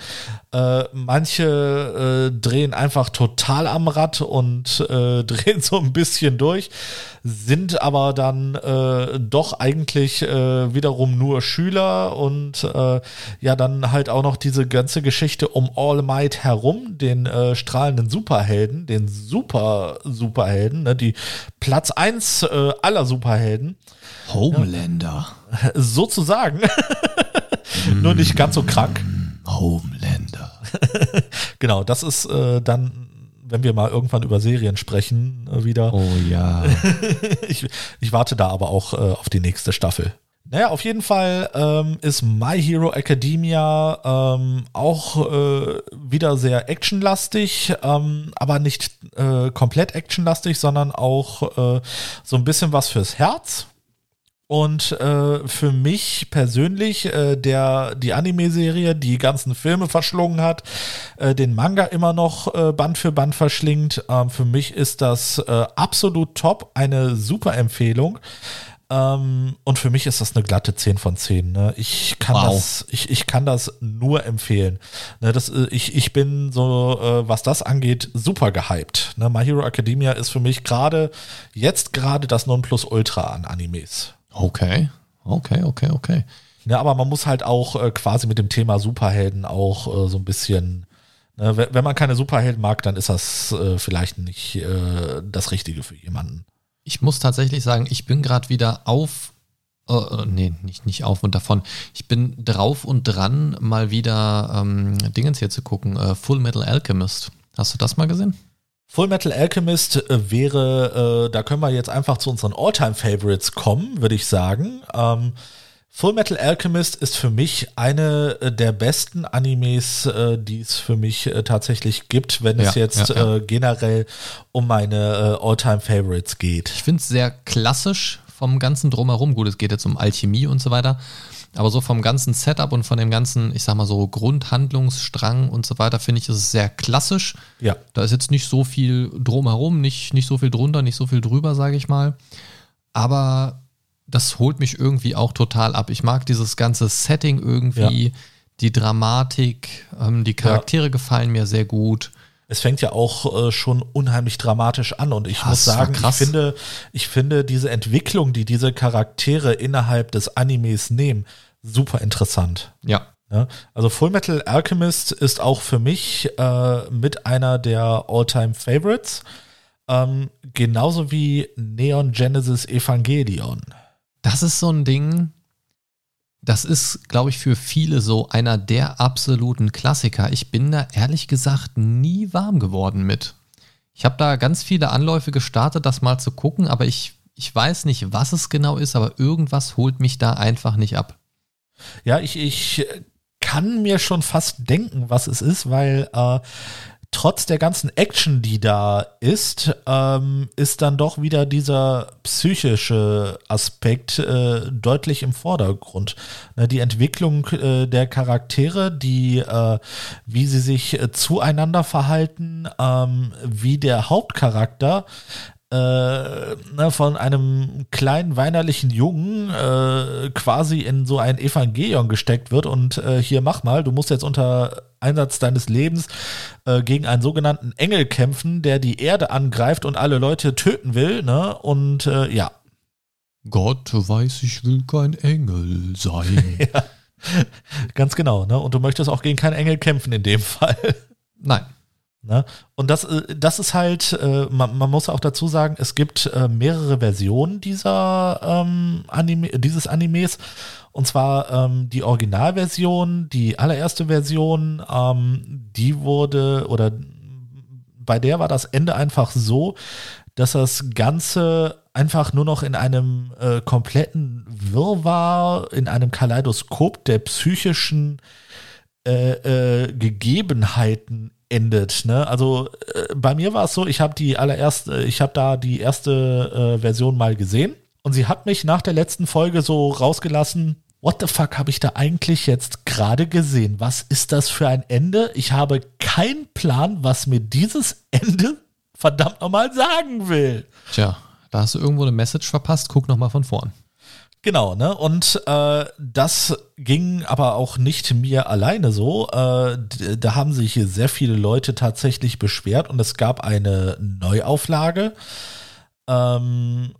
Speaker 1: Äh, manche äh, drehen einfach total am Rad und äh, drehen so ein bisschen durch, sind aber dann äh, doch eigentlich äh, wiederum nur Schüler und ja, dann halt auch noch diese ganze Geschichte um All Might herum, den strahlenden Superhelden, den Super Superhelden, ne, die Platz eins äh, aller Superhelden.
Speaker 3: Homelander.
Speaker 1: Ja, sozusagen. Nur nicht ganz so krank.
Speaker 3: Homelander.
Speaker 1: genau, das ist äh, dann, wenn wir mal irgendwann über Serien sprechen, äh, wieder.
Speaker 3: Oh ja.
Speaker 1: ich, ich warte da aber auch äh, auf die nächste Staffel. Naja, auf jeden Fall ähm, ist My Hero Academia ähm, auch äh, wieder sehr actionlastig, ähm, aber nicht äh, komplett actionlastig, sondern auch äh, so ein bisschen was fürs Herz. Und äh, für mich persönlich, äh, der die Anime-Serie die ganzen Filme verschlungen hat, äh, den Manga immer noch äh, Band für Band verschlingt, äh, für mich ist das äh, absolut top, eine super Empfehlung. Ähm, und für mich ist das eine glatte 10 von 10. Ne? Ich, kann
Speaker 3: Wow.
Speaker 1: das, ich, ich kann das nur empfehlen. Ne, das, äh, ich, ich bin so, äh, was das angeht, super gehypt. Ne? My Hero Academia ist für mich gerade, jetzt gerade das Nonplusultra an Animes.
Speaker 3: Okay. Okay, okay, okay.
Speaker 1: Ja, aber man muss halt auch äh, quasi mit dem Thema Superhelden auch äh, so ein bisschen, ne, wenn, man keine Superhelden mag, dann ist das äh, vielleicht nicht äh, das Richtige für jemanden.
Speaker 3: Ich muss tatsächlich sagen, ich bin gerade wieder auf, äh, äh, nee, nicht, nicht auf und davon. Ich bin drauf und dran, mal wieder ähm, Dingens hier zu gucken. Äh, Full Metal Alchemist. Hast du das mal gesehen?
Speaker 1: Full Metal Alchemist wäre, äh, da können wir jetzt einfach zu unseren All-Time-Favorites kommen, würde ich sagen. Ähm, Full Metal Alchemist ist für mich eine äh, der besten Animes, äh, die es für mich äh, tatsächlich gibt, wenn es
Speaker 3: Ja,
Speaker 1: jetzt
Speaker 3: ja, ja.
Speaker 1: Äh, generell um meine äh, All-Time-Favorites geht.
Speaker 3: Ich finde es sehr klassisch vom ganzen Drumherum. Gut, es geht jetzt um Alchemie und so weiter. Aber so vom ganzen Setup und von dem ganzen, ich sag mal so, Grundhandlungsstrang und so weiter, finde ich, ist es sehr klassisch.
Speaker 1: Ja.
Speaker 3: Da ist jetzt nicht so viel drumherum, nicht, nicht so viel drunter, nicht so viel drüber, sage ich mal. Aber das holt mich irgendwie auch total ab. Ich mag dieses ganze Setting irgendwie, die Dramatik, ähm, die Charaktere gefallen mir sehr gut.
Speaker 1: Es fängt ja auch äh, schon unheimlich dramatisch an und ich
Speaker 3: Ja,
Speaker 1: muss sagen, ich finde, ich finde diese Entwicklung, die diese Charaktere innerhalb des Animes nehmen, super interessant.
Speaker 3: Ja,
Speaker 1: Ja, also Full Metal Alchemist ist auch für mich äh, mit einer der All-Time Favorites. Ähm, genauso wie Neon Genesis Evangelion.
Speaker 3: Das ist so ein Ding, das ist, glaube ich, für viele so einer der absoluten Klassiker. Ich bin da ehrlich gesagt nie warm geworden mit. Ich habe da ganz viele Anläufe gestartet, das mal zu gucken, aber ich, ich weiß nicht, was es genau ist, aber irgendwas holt mich da einfach nicht ab.
Speaker 1: Ja, ich, ich kann mir schon fast denken, was es ist, weil äh, trotz der ganzen Action, die da ist, ähm, ist dann doch wieder dieser psychische Aspekt äh, deutlich im Vordergrund. Ne, die Entwicklung äh, der Charaktere, die, äh, wie sie sich äh, zueinander verhalten, ähm, wie der Hauptcharakter äh, ne, von einem kleinen weinerlichen Jungen äh, quasi in so ein Evangelion gesteckt wird und äh, hier mach mal, du musst jetzt unter Einsatz deines Lebens äh, gegen einen sogenannten Engel kämpfen, der die Erde angreift und alle Leute töten will, ne? Und äh, ja.
Speaker 3: Gott weiß, ich will kein Engel sein.
Speaker 1: ja. Ganz genau, ne? Und du möchtest auch gegen keinen Engel kämpfen in dem Fall.
Speaker 3: Nein.
Speaker 1: Ne? Und das, äh, das ist halt, äh, man, man, muss auch dazu sagen, es gibt äh, mehrere Versionen dieser ähm, Anime, dieses Animes. Und zwar ähm, die Originalversion, die allererste Version, ähm, die wurde, oder bei der war das Ende einfach so, dass das Ganze einfach nur noch in einem äh, kompletten Wirrwarr, in einem Kaleidoskop der psychischen äh, äh, Gegebenheiten endet. Ne? Also äh, bei mir war es so, ich habe die allererste, ich habe da die erste äh, Version mal gesehen und sie hat mich nach der letzten Folge so rausgelassen. What the fuck habe ich da eigentlich jetzt gerade gesehen? Was ist das für ein Ende? Ich habe keinen Plan, was mir dieses Ende verdammt nochmal sagen will.
Speaker 3: Tja, da hast du irgendwo eine Message verpasst. Guck nochmal von vorn.
Speaker 1: Genau, ne? Und äh, das ging aber auch nicht mir alleine so. Äh, da haben sich hier sehr viele Leute tatsächlich beschwert und es gab eine Neuauflage. Ähm,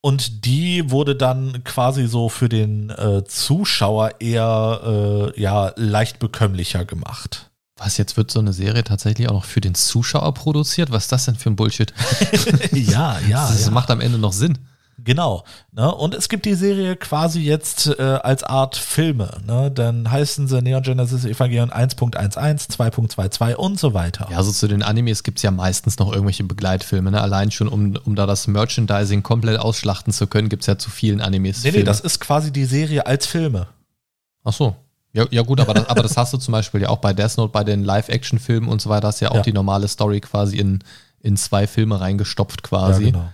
Speaker 1: und die wurde dann quasi so für den äh, Zuschauer eher äh, ja leicht bekömmlicher gemacht.
Speaker 3: Was, jetzt wird so eine Serie tatsächlich auch noch für den Zuschauer produziert? Was ist das denn für ein Bullshit?
Speaker 1: ja, ja.
Speaker 3: Das
Speaker 1: ja.
Speaker 3: macht am Ende noch Sinn.
Speaker 1: Genau. Ne? Und es gibt die Serie quasi jetzt äh, als Art Filme. Ne? Dann heißen sie Neon Genesis Evangelion 1.11, 2.22 und so weiter.
Speaker 3: Ja, also zu den Animes gibt es ja meistens noch irgendwelche Begleitfilme. Ne? Allein schon, um, um da das Merchandising komplett ausschlachten zu können, gibt es ja zu vielen Animes.
Speaker 1: Nee, nee, das ist quasi die Serie als Filme.
Speaker 3: Ach so. Ja, ja gut, aber das, aber das hast du zum Beispiel ja auch bei Death Note, bei den Live-Action-Filmen und so weiter, hast ja auch ja. die normale Story quasi in, in zwei Filme reingestopft quasi. Ja, genau.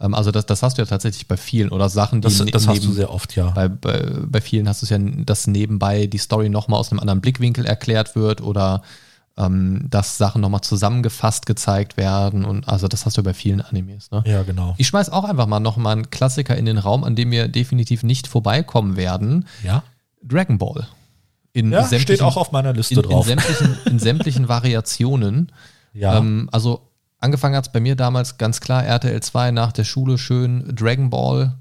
Speaker 3: Ähm, also das, das hast du ja tatsächlich bei vielen oder Sachen, die
Speaker 1: das, das neben, hast du sehr oft, ja.
Speaker 3: Bei, bei, bei vielen hast du es ja, dass nebenbei die Story nochmal aus einem anderen Blickwinkel erklärt wird oder ähm, dass Sachen nochmal zusammengefasst gezeigt werden und also das hast du bei vielen Animes. Ne?
Speaker 1: Ja, genau.
Speaker 3: Ich schmeiß auch einfach mal nochmal einen Klassiker in den Raum, an dem wir definitiv nicht vorbeikommen werden.
Speaker 1: Ja.
Speaker 3: Dragon Ball.
Speaker 1: In ja, steht auch auf meiner Liste
Speaker 3: in,
Speaker 1: drauf.
Speaker 3: In sämtlichen, in sämtlichen Variationen.
Speaker 1: Ja.
Speaker 3: Ähm, also Angefangen hat es bei mir damals ganz klar RTL 2 nach der Schule schön Dragon Ball,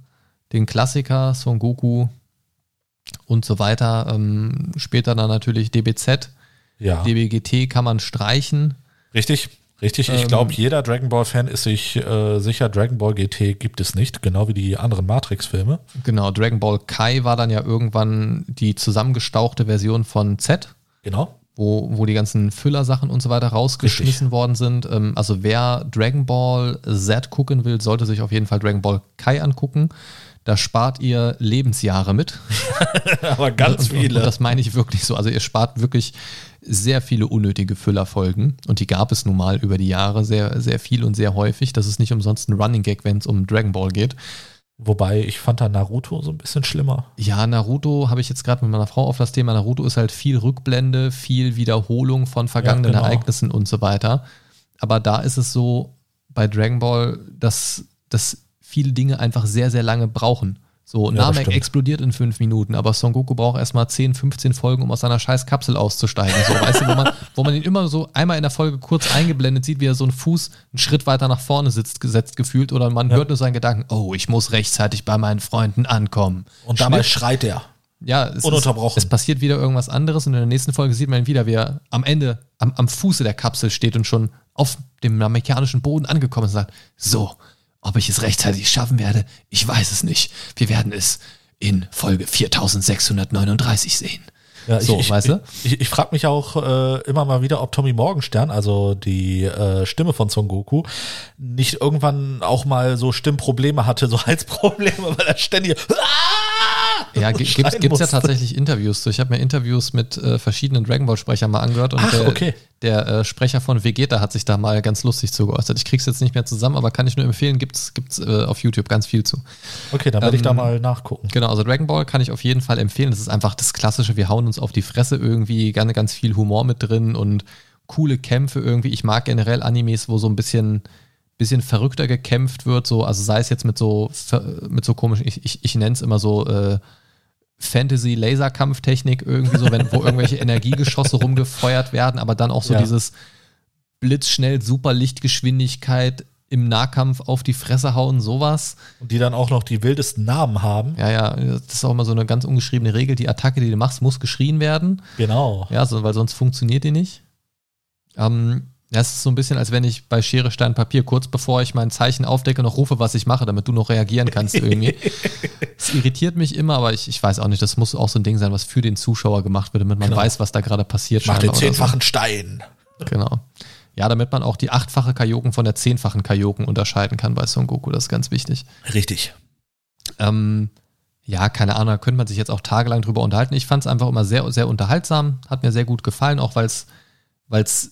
Speaker 3: den Klassiker, Son Goku und so weiter. Ähm, später dann natürlich DBZ.
Speaker 1: Ja.
Speaker 3: DBGT kann man streichen.
Speaker 1: Richtig, richtig. Ich ähm, glaube, jeder Dragon Ball-Fan ist sich äh, sicher, Dragon Ball GT gibt es nicht, genau wie die anderen Matrix-Filme.
Speaker 3: Genau, Dragon Ball Kai war dann ja irgendwann die zusammengestauchte Version von Z.
Speaker 1: Genau
Speaker 3: wo, wo die ganzen Füllersachen und so weiter rausgeschmissen Richtig. worden sind. Ähm, also wer Dragon Ball Z gucken will, sollte sich auf jeden Fall Dragon Ball Kai angucken. Da spart ihr Lebensjahre mit.
Speaker 1: Aber ganz viele.
Speaker 3: Und, und das meine ich wirklich so. Also ihr spart wirklich sehr viele unnötige Füllerfolgen. Und die gab es nun mal über die Jahre sehr, sehr viel und sehr häufig. Das ist nicht umsonst ein Running Gag, wenn es um Dragon Ball geht.
Speaker 1: Wobei ich fand da Naruto so ein bisschen schlimmer.
Speaker 3: Ja, Naruto habe ich jetzt gerade mit meiner Frau auf das Thema. Naruto ist halt viel Rückblende, viel Wiederholung von vergangenen ja, genau. Ereignissen und so weiter. Aber da ist es so bei Dragon Ball, dass, dass viele Dinge einfach sehr, sehr lange brauchen. So, ja, Namek explodiert in fünf Minuten, aber Son Goku braucht erstmal 10, 15 Folgen, um aus seiner scheiß Kapsel auszusteigen. So, weißt du, wo man, wo man ihn immer so einmal in der Folge kurz eingeblendet sieht, wie er so einen Fuß einen Schritt weiter nach vorne sitzt, gesetzt gefühlt, oder man ja. hört nur seinen Gedanken, oh, ich muss rechtzeitig bei meinen Freunden ankommen.
Speaker 1: Und dabei schreit er.
Speaker 3: Ja, es, Ununterbrochen. Ist, es passiert wieder irgendwas anderes und in der nächsten Folge sieht man ihn wieder, wie er am Ende, am, am Fuße der Kapsel steht und schon auf dem amerikanischen Boden angekommen ist und sagt, so, ob ich es rechtzeitig schaffen werde, ich weiß es nicht. Wir werden es in Folge 4639 sehen.
Speaker 1: Ja, so, ich, weißt du? Ich, ich, ich frage mich auch äh, immer mal wieder, ob Tommy Morgenstern, also die äh, Stimme von Son Goku, nicht irgendwann auch mal so Stimmprobleme hatte, so Halsprobleme, weil er ständig ah!
Speaker 3: Ja, gibt es ja tatsächlich Interviews zu. Ich habe mir Interviews mit äh, verschiedenen Dragon Ball Sprechern mal angehört und
Speaker 1: Ach,
Speaker 3: der,
Speaker 1: okay.
Speaker 3: der äh, Sprecher von Vegeta hat sich da mal ganz lustig zu geäußert. Ich krieg's jetzt nicht mehr zusammen, aber kann ich nur empfehlen, gibt's gibt's äh, auf YouTube ganz viel zu.
Speaker 1: Okay, dann werde ich da
Speaker 3: Ähm,
Speaker 1: mal nachgucken.
Speaker 3: Genau, also Dragon Ball kann ich auf jeden Fall empfehlen. Das ist einfach das Klassische, wir hauen uns auf die Fresse irgendwie, gerne ganz viel Humor mit drin und coole Kämpfe irgendwie. Ich mag generell Animes, wo so ein bisschen, bisschen verrückter gekämpft wird, so, also sei es jetzt mit so, mit so komischen, ich, ich, ich nenne es immer so äh, Fantasy-Laserkampftechnik irgendwie so, wenn, wo irgendwelche Energiegeschosse rumgefeuert werden, aber dann auch so
Speaker 1: Ja.
Speaker 3: dieses blitzschnell, super Lichtgeschwindigkeit im Nahkampf auf die Fresse hauen, sowas.
Speaker 1: Und die dann auch noch die wildesten Namen haben.
Speaker 3: Ja, ja, das ist auch immer so eine ganz ungeschriebene Regel. Die Attacke, die du machst, muss geschrien werden.
Speaker 1: Genau.
Speaker 3: Ja, so, weil sonst funktioniert die nicht. Ähm, ja, es ist so ein bisschen, als wenn ich bei Schere, Stein, Papier kurz bevor ich mein Zeichen aufdecke, noch rufe, was ich mache, damit du noch reagieren kannst irgendwie. Es irritiert mich immer, aber ich, ich weiß auch nicht, das muss auch so ein Ding sein, was für den Zuschauer gemacht wird, damit man
Speaker 1: Genau.
Speaker 3: weiß, was da gerade passiert.
Speaker 1: Mach den zehnfachen Stein.
Speaker 3: So. Genau. Ja, damit man auch die achtfache Kajoken von der zehnfachen Kajoken unterscheiden kann bei Son Goku, das ist ganz wichtig.
Speaker 1: Richtig.
Speaker 3: Ähm, ja, keine Ahnung, da könnte man sich jetzt auch tagelang drüber unterhalten. Ich fand es einfach immer sehr, sehr unterhaltsam, hat mir sehr gut gefallen, auch weil es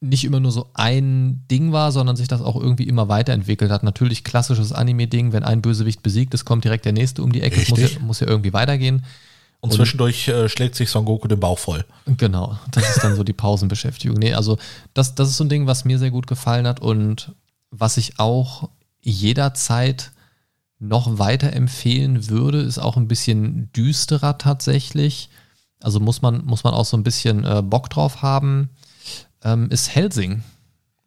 Speaker 3: nicht immer nur so ein Ding war, sondern sich das auch irgendwie immer weiterentwickelt hat. Natürlich klassisches Anime-Ding, wenn ein Bösewicht besiegt ist, kommt direkt der nächste um die Ecke. Muss ja, muss ja irgendwie weitergehen.
Speaker 1: Und,
Speaker 3: Und-
Speaker 1: zwischendurch äh, schlägt sich Son Goku den Bauch voll.
Speaker 3: Genau, das ist dann so die Pausenbeschäftigung. Nee, also das, das ist so ein Ding, was mir sehr gut gefallen hat und was ich auch jederzeit noch weiter empfehlen würde, ist auch ein bisschen düsterer tatsächlich. Also muss man, muss man auch so ein bisschen äh, Bock drauf haben, ähm, ist Helsing.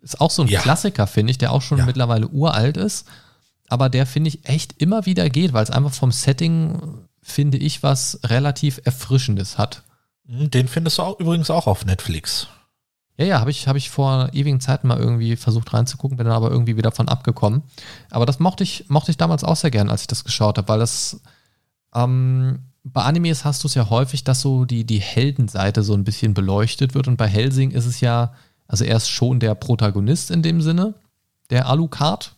Speaker 3: Ist auch so ein
Speaker 1: Ja.
Speaker 3: Klassiker, finde ich, der auch schon
Speaker 1: Ja.
Speaker 3: mittlerweile uralt ist, aber der, finde ich, echt immer wieder geht, weil es einfach vom Setting, finde ich, was relativ Erfrischendes hat.
Speaker 1: Hm, Den findest du auch, übrigens auch auf Netflix.
Speaker 3: Ja, ja, habe ich, hab ich vor ewigen Zeiten mal irgendwie versucht reinzugucken, bin dann aber irgendwie wieder von abgekommen. Aber das mochte ich, mochte ich damals auch sehr gern, als ich das geschaut habe, weil das ähm, bei Animes hast du es ja häufig, dass so die, die Heldenseite so ein bisschen beleuchtet wird und bei Helsing ist es ja, also er ist schon der Protagonist in dem Sinne, der Alucard.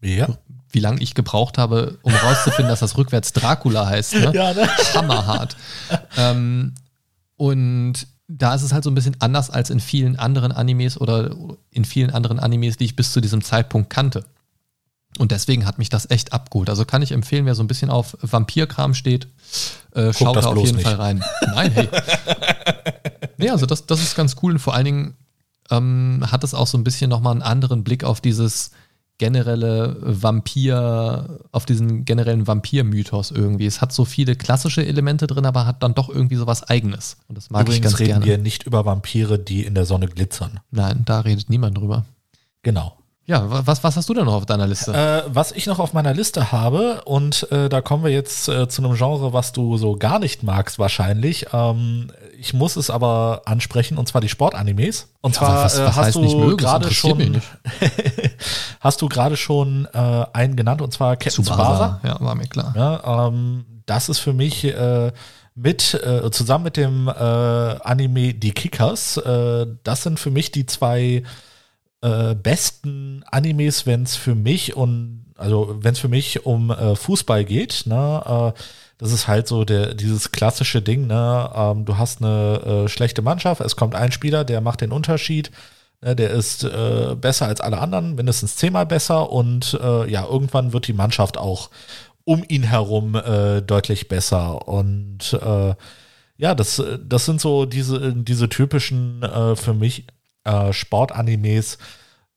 Speaker 1: Ja.
Speaker 3: Wie lange ich gebraucht habe, um rauszufinden, dass das rückwärts Dracula heißt. Ne?
Speaker 1: Ja, ne?
Speaker 3: hammerhart. ähm, und da ist es halt so ein bisschen anders als in vielen anderen Animes oder in vielen anderen Animes, die ich bis zu diesem Zeitpunkt kannte. Und deswegen hat mich das echt abgeholt. Also kann ich empfehlen, wer so ein bisschen auf Vampirkram steht, äh, schaut da auf jeden
Speaker 1: nicht.
Speaker 3: Fall rein. Nein, hey. nee, also das, das ist ganz cool und vor allen Dingen ähm, hat es auch so ein bisschen nochmal einen anderen Blick auf dieses generelle Vampir, auf diesen generellen Vampir-Mythos irgendwie. Es hat so viele klassische Elemente drin, aber hat dann doch irgendwie so was Eigenes. Und das mag ich
Speaker 1: Übrigens
Speaker 3: ganz
Speaker 1: reden
Speaker 3: gerne.
Speaker 1: wir nicht über Vampire, die in der Sonne glitzern.
Speaker 3: Nein, da redet niemand drüber.
Speaker 1: Genau.
Speaker 3: Ja, wa- was, was hast du denn noch auf deiner Liste?
Speaker 1: Äh, was ich noch auf meiner Liste habe, und äh, da kommen wir jetzt äh, zu einem Genre, was du so gar nicht magst wahrscheinlich. Ähm, ich muss es aber ansprechen, und zwar die Sportanimes. Und
Speaker 3: Ja,
Speaker 1: zwar
Speaker 3: was-
Speaker 1: äh,
Speaker 3: was
Speaker 1: hast
Speaker 3: heißt
Speaker 1: du gerade schon, hast du gerade schon äh, einen genannt, und zwar Captain Tsubasa.
Speaker 3: Ja, war mir klar.
Speaker 1: Ja, ähm, das ist für mich äh, mit, äh, zusammen mit dem äh, Anime Die Kickers, äh, das sind für mich die zwei äh, besten Animes, wenn es für mich und also wenn es für mich um äh, Fußball geht, ne, äh, das ist halt so der, dieses klassische Ding, ne, ähm, du hast eine äh, schlechte Mannschaft, es kommt ein Spieler, der macht den Unterschied, ne, der ist äh, besser als alle anderen, mindestens zehnmal besser und äh, ja, irgendwann wird die Mannschaft auch um ihn herum deutlich besser und ja, das, das sind so diese, diese typischen äh, für mich äh, Sportanimes,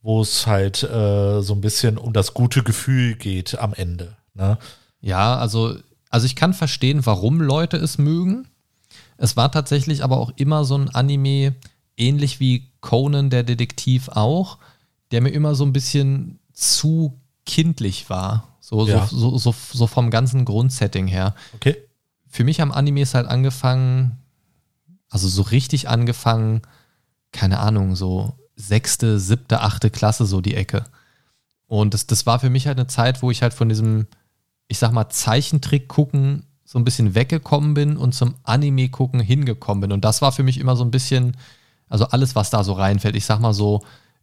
Speaker 1: wo es halt äh, so ein bisschen um das gute Gefühl geht am Ende. Ne?
Speaker 3: Ja, also, also ich kann verstehen, warum Leute es mögen. Es war tatsächlich aber auch immer so ein Anime, ähnlich wie Conan der Detektiv auch, der mir immer so ein bisschen zu kindlich war. So,
Speaker 1: Ja.
Speaker 3: so, so, so, so vom ganzen Grundsetting her.
Speaker 1: Okay.
Speaker 3: Für mich haben Animes halt angefangen, also so richtig angefangen, keine Ahnung, so sechste, siebte, achte Klasse, so die Ecke. Und das, das war für mich halt eine Zeit, wo ich halt von diesem, ich sag mal, Zeichentrick gucken so ein bisschen weggekommen bin und zum Anime gucken hingekommen bin. Und das war für mich immer so ein bisschen, also alles, was da so reinfällt. Ich sag mal so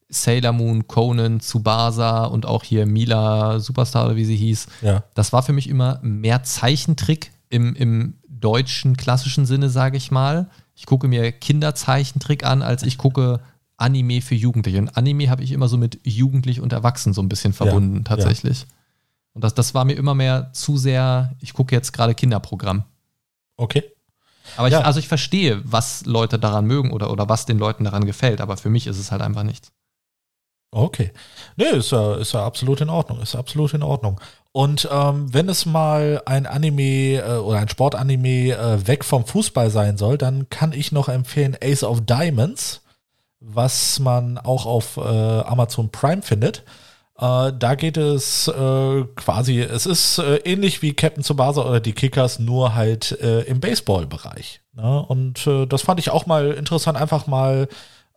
Speaker 3: Sailor Moon, Conan, Tsubasa und auch hier Mila Superstar oder wie sie hieß.
Speaker 1: Ja.
Speaker 3: Das war für mich immer mehr Zeichentrick im, im deutschen klassischen Sinne, sage ich mal. Ich gucke mir Kinderzeichentrick an, als ich gucke Anime für Jugendliche. Und Anime habe ich immer so mit Jugendlich und Erwachsen so ein bisschen verbunden,
Speaker 1: Ja,
Speaker 3: tatsächlich. Und das, das war mir immer mehr zu sehr, ich gucke jetzt gerade Kinderprogramm.
Speaker 1: Okay.
Speaker 3: Aber ich,
Speaker 1: Ja.
Speaker 3: also ich verstehe, was Leute daran mögen oder, oder was den Leuten daran gefällt, aber für mich ist es halt einfach nichts.
Speaker 1: Okay. Nee, ist ja, ist ja absolut in Ordnung. Ist ja absolut in Ordnung. Und ähm, wenn es mal ein Anime äh, oder ein Sportanime äh, weg vom Fußball sein soll, dann kann ich noch empfehlen Ace of Diamonds, was man auch auf äh, Amazon Prime findet. Äh, da geht es äh, quasi, es ist äh, ähnlich wie Captain Tsubasa oder die Kickers, nur halt im Baseball-Bereich. Ne? Und das fand ich auch mal interessant, einfach mal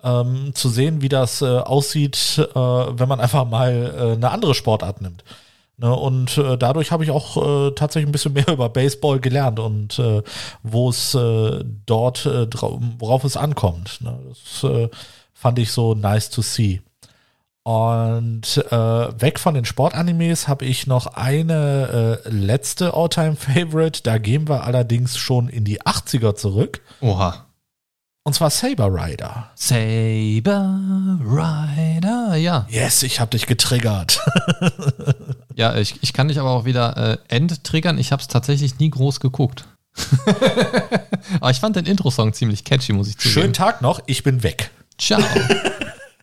Speaker 1: ähm, zu sehen, wie das aussieht, wenn man einfach mal eine andere Sportart nimmt. Ne, und äh, dadurch habe ich auch äh, tatsächlich ein bisschen mehr über Baseball gelernt und äh, wo es äh, dort, äh, worauf es ankommt. Ne? Das äh, fand ich so nice to see. Und weg von den Sportanimes habe ich noch eine letzte All-Time-Favorite. Da gehen wir allerdings schon in die 80er zurück.
Speaker 3: Oha.
Speaker 1: Und zwar Saber Rider.
Speaker 3: Saber Rider, ja.
Speaker 1: Yes, ich habe dich getriggert.
Speaker 3: Ja, ich, ich kann dich aber auch wieder äh, enttriggern. Ich habe es tatsächlich nie groß geguckt. aber ich fand den Intro-Song ziemlich catchy, muss ich zugeben.
Speaker 1: Schönen Tag noch, ich bin weg.
Speaker 3: Ciao.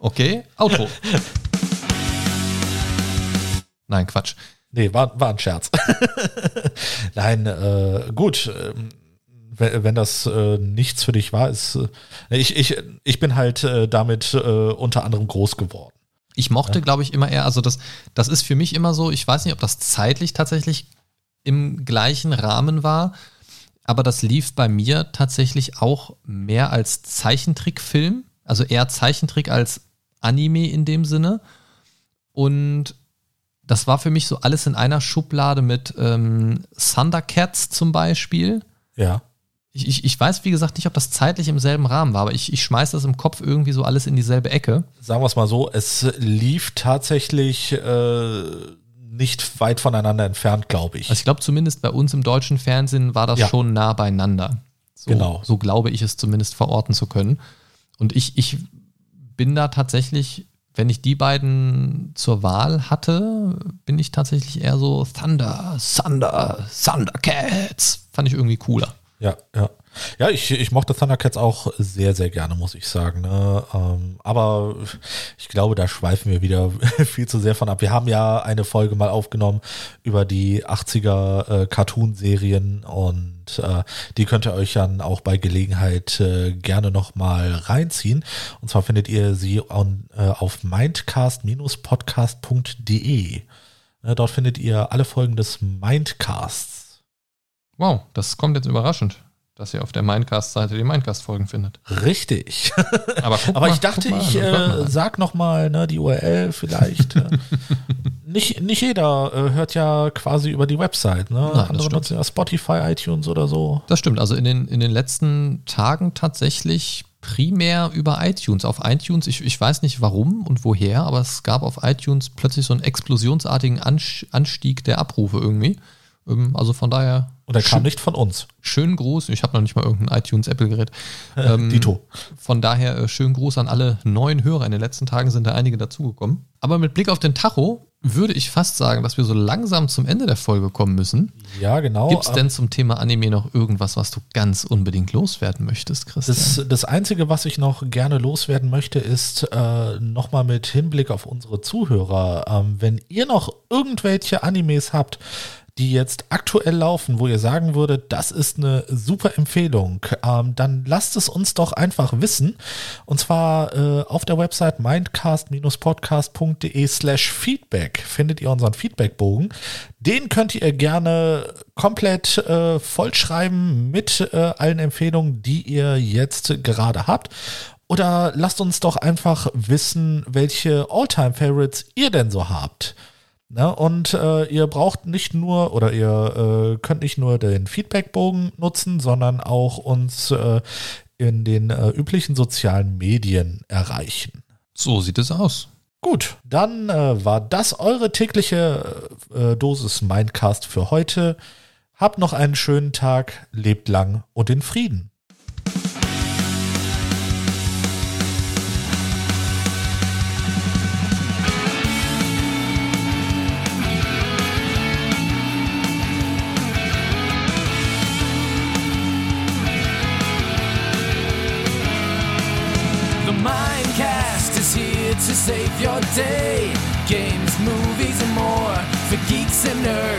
Speaker 3: Okay, Auto. Nein, Quatsch.
Speaker 1: Nee, war, war ein Scherz. Nein, äh, gut. ähm, wenn, wenn das äh, nichts für dich war, ist. Äh, ich, ich, ich bin halt äh, damit äh, unter anderem groß geworden.
Speaker 3: Ich mochte, glaube ich, immer eher, also das, das ist für mich immer so, ich weiß nicht, ob das zeitlich tatsächlich im gleichen Rahmen war, aber das lief bei mir tatsächlich auch mehr als Zeichentrickfilm, also eher Zeichentrick als Anime in dem Sinne. Und das war für mich so alles in einer Schublade mit ähm, Thundercats zum Beispiel.
Speaker 1: Ja.
Speaker 3: Ich, ich, ich weiß, wie gesagt, nicht, ob das zeitlich im selben Rahmen war, aber ich, ich schmeiß das im Kopf irgendwie so alles in dieselbe Ecke.
Speaker 1: Sagen wir es mal so, es lief tatsächlich äh, nicht weit voneinander entfernt, glaube ich.
Speaker 3: Also ich glaube zumindest bei uns im deutschen Fernsehen war das
Speaker 1: Ja.
Speaker 3: schon nah beieinander. So,
Speaker 1: Genau.
Speaker 3: So glaube ich es zumindest verorten zu können. Und ich, ich bin da tatsächlich, wenn ich die beiden zur Wahl hatte, bin ich tatsächlich eher so Thunder, Thunder, Thundercats. Fand ich irgendwie cooler.
Speaker 1: Ja, ja. Ja, ich, ich mochte Thundercats auch sehr, sehr gerne, muss ich sagen. Ne? Ähm, aber ich glaube, da schweifen wir wieder viel zu sehr von ab. Wir haben ja eine Folge mal aufgenommen über die 80er äh, Cartoon-Serien und äh, die könnt ihr euch dann auch bei Gelegenheit äh, gerne nochmal reinziehen. Und zwar findet ihr sie on, äh, auf mindcast-podcast.de. Äh, dort findet ihr alle Folgen des Mindcasts.
Speaker 3: Wow, das kommt jetzt überraschend, dass ihr auf der Mindcast-Seite die Mindcast-Folgen findet.
Speaker 1: Richtig.
Speaker 3: Aber,
Speaker 1: Aber
Speaker 3: mal,
Speaker 1: ich dachte,
Speaker 3: mal
Speaker 1: ich äh, sag noch mal ne, die URL vielleicht. äh, nicht, nicht jeder äh, hört ja quasi über die Website. Ne?
Speaker 3: das
Speaker 1: Andere nutzen ja Spotify, iTunes oder so.
Speaker 3: Das stimmt. Also in den, in den letzten Tagen tatsächlich primär über iTunes. Auf iTunes, ich, ich weiß nicht warum und woher, aber es gab auf iTunes plötzlich so einen explosionsartigen Anstieg der Abrufe irgendwie. Ähm, Also von daher.
Speaker 1: Und der kam nicht von uns.
Speaker 3: Schönen Gruß. Ich habe noch nicht mal irgendein iTunes-Apple-Gerät. Ähm,
Speaker 1: Dito.
Speaker 3: Von daher äh, schönen Gruß an alle neuen Hörer. In den letzten Tagen sind da einige dazugekommen. Aber mit Blick auf den Tacho würde ich fast sagen, dass wir so langsam zum Ende der Folge kommen müssen.
Speaker 1: Ja, genau.
Speaker 3: Gibt es
Speaker 1: Ähm,
Speaker 3: denn zum Thema Anime noch irgendwas, was du ganz unbedingt loswerden möchtest, Christian?
Speaker 1: Das, das Einzige, was ich noch gerne loswerden möchte, ist äh, nochmal mit Hinblick auf unsere Zuhörer. Ähm, wenn ihr noch irgendwelche Animes habt, die jetzt aktuell laufen, wo ihr sagen würdet, das ist eine super Empfehlung, ähm, dann lasst es uns doch einfach wissen. Und zwar äh, auf der Website mindcast-podcast.de slash feedback findet ihr unseren Feedbackbogen. Den könnt ihr gerne komplett äh, vollschreiben mit äh, allen Empfehlungen, die ihr jetzt gerade habt. Oder lasst uns doch einfach wissen, welche All-Time-Favorites ihr denn so habt. Ne? Und äh, ihr braucht nicht nur oder ihr äh, könnt nicht nur den Feedbackbogen nutzen, sondern auch uns äh, in den äh, üblichen sozialen Medien erreichen.
Speaker 3: So sieht es aus.
Speaker 1: Gut, dann äh, war das eure tägliche äh, Dosis Mindcast für heute. Habt noch einen schönen Tag, lebt lang und in Frieden.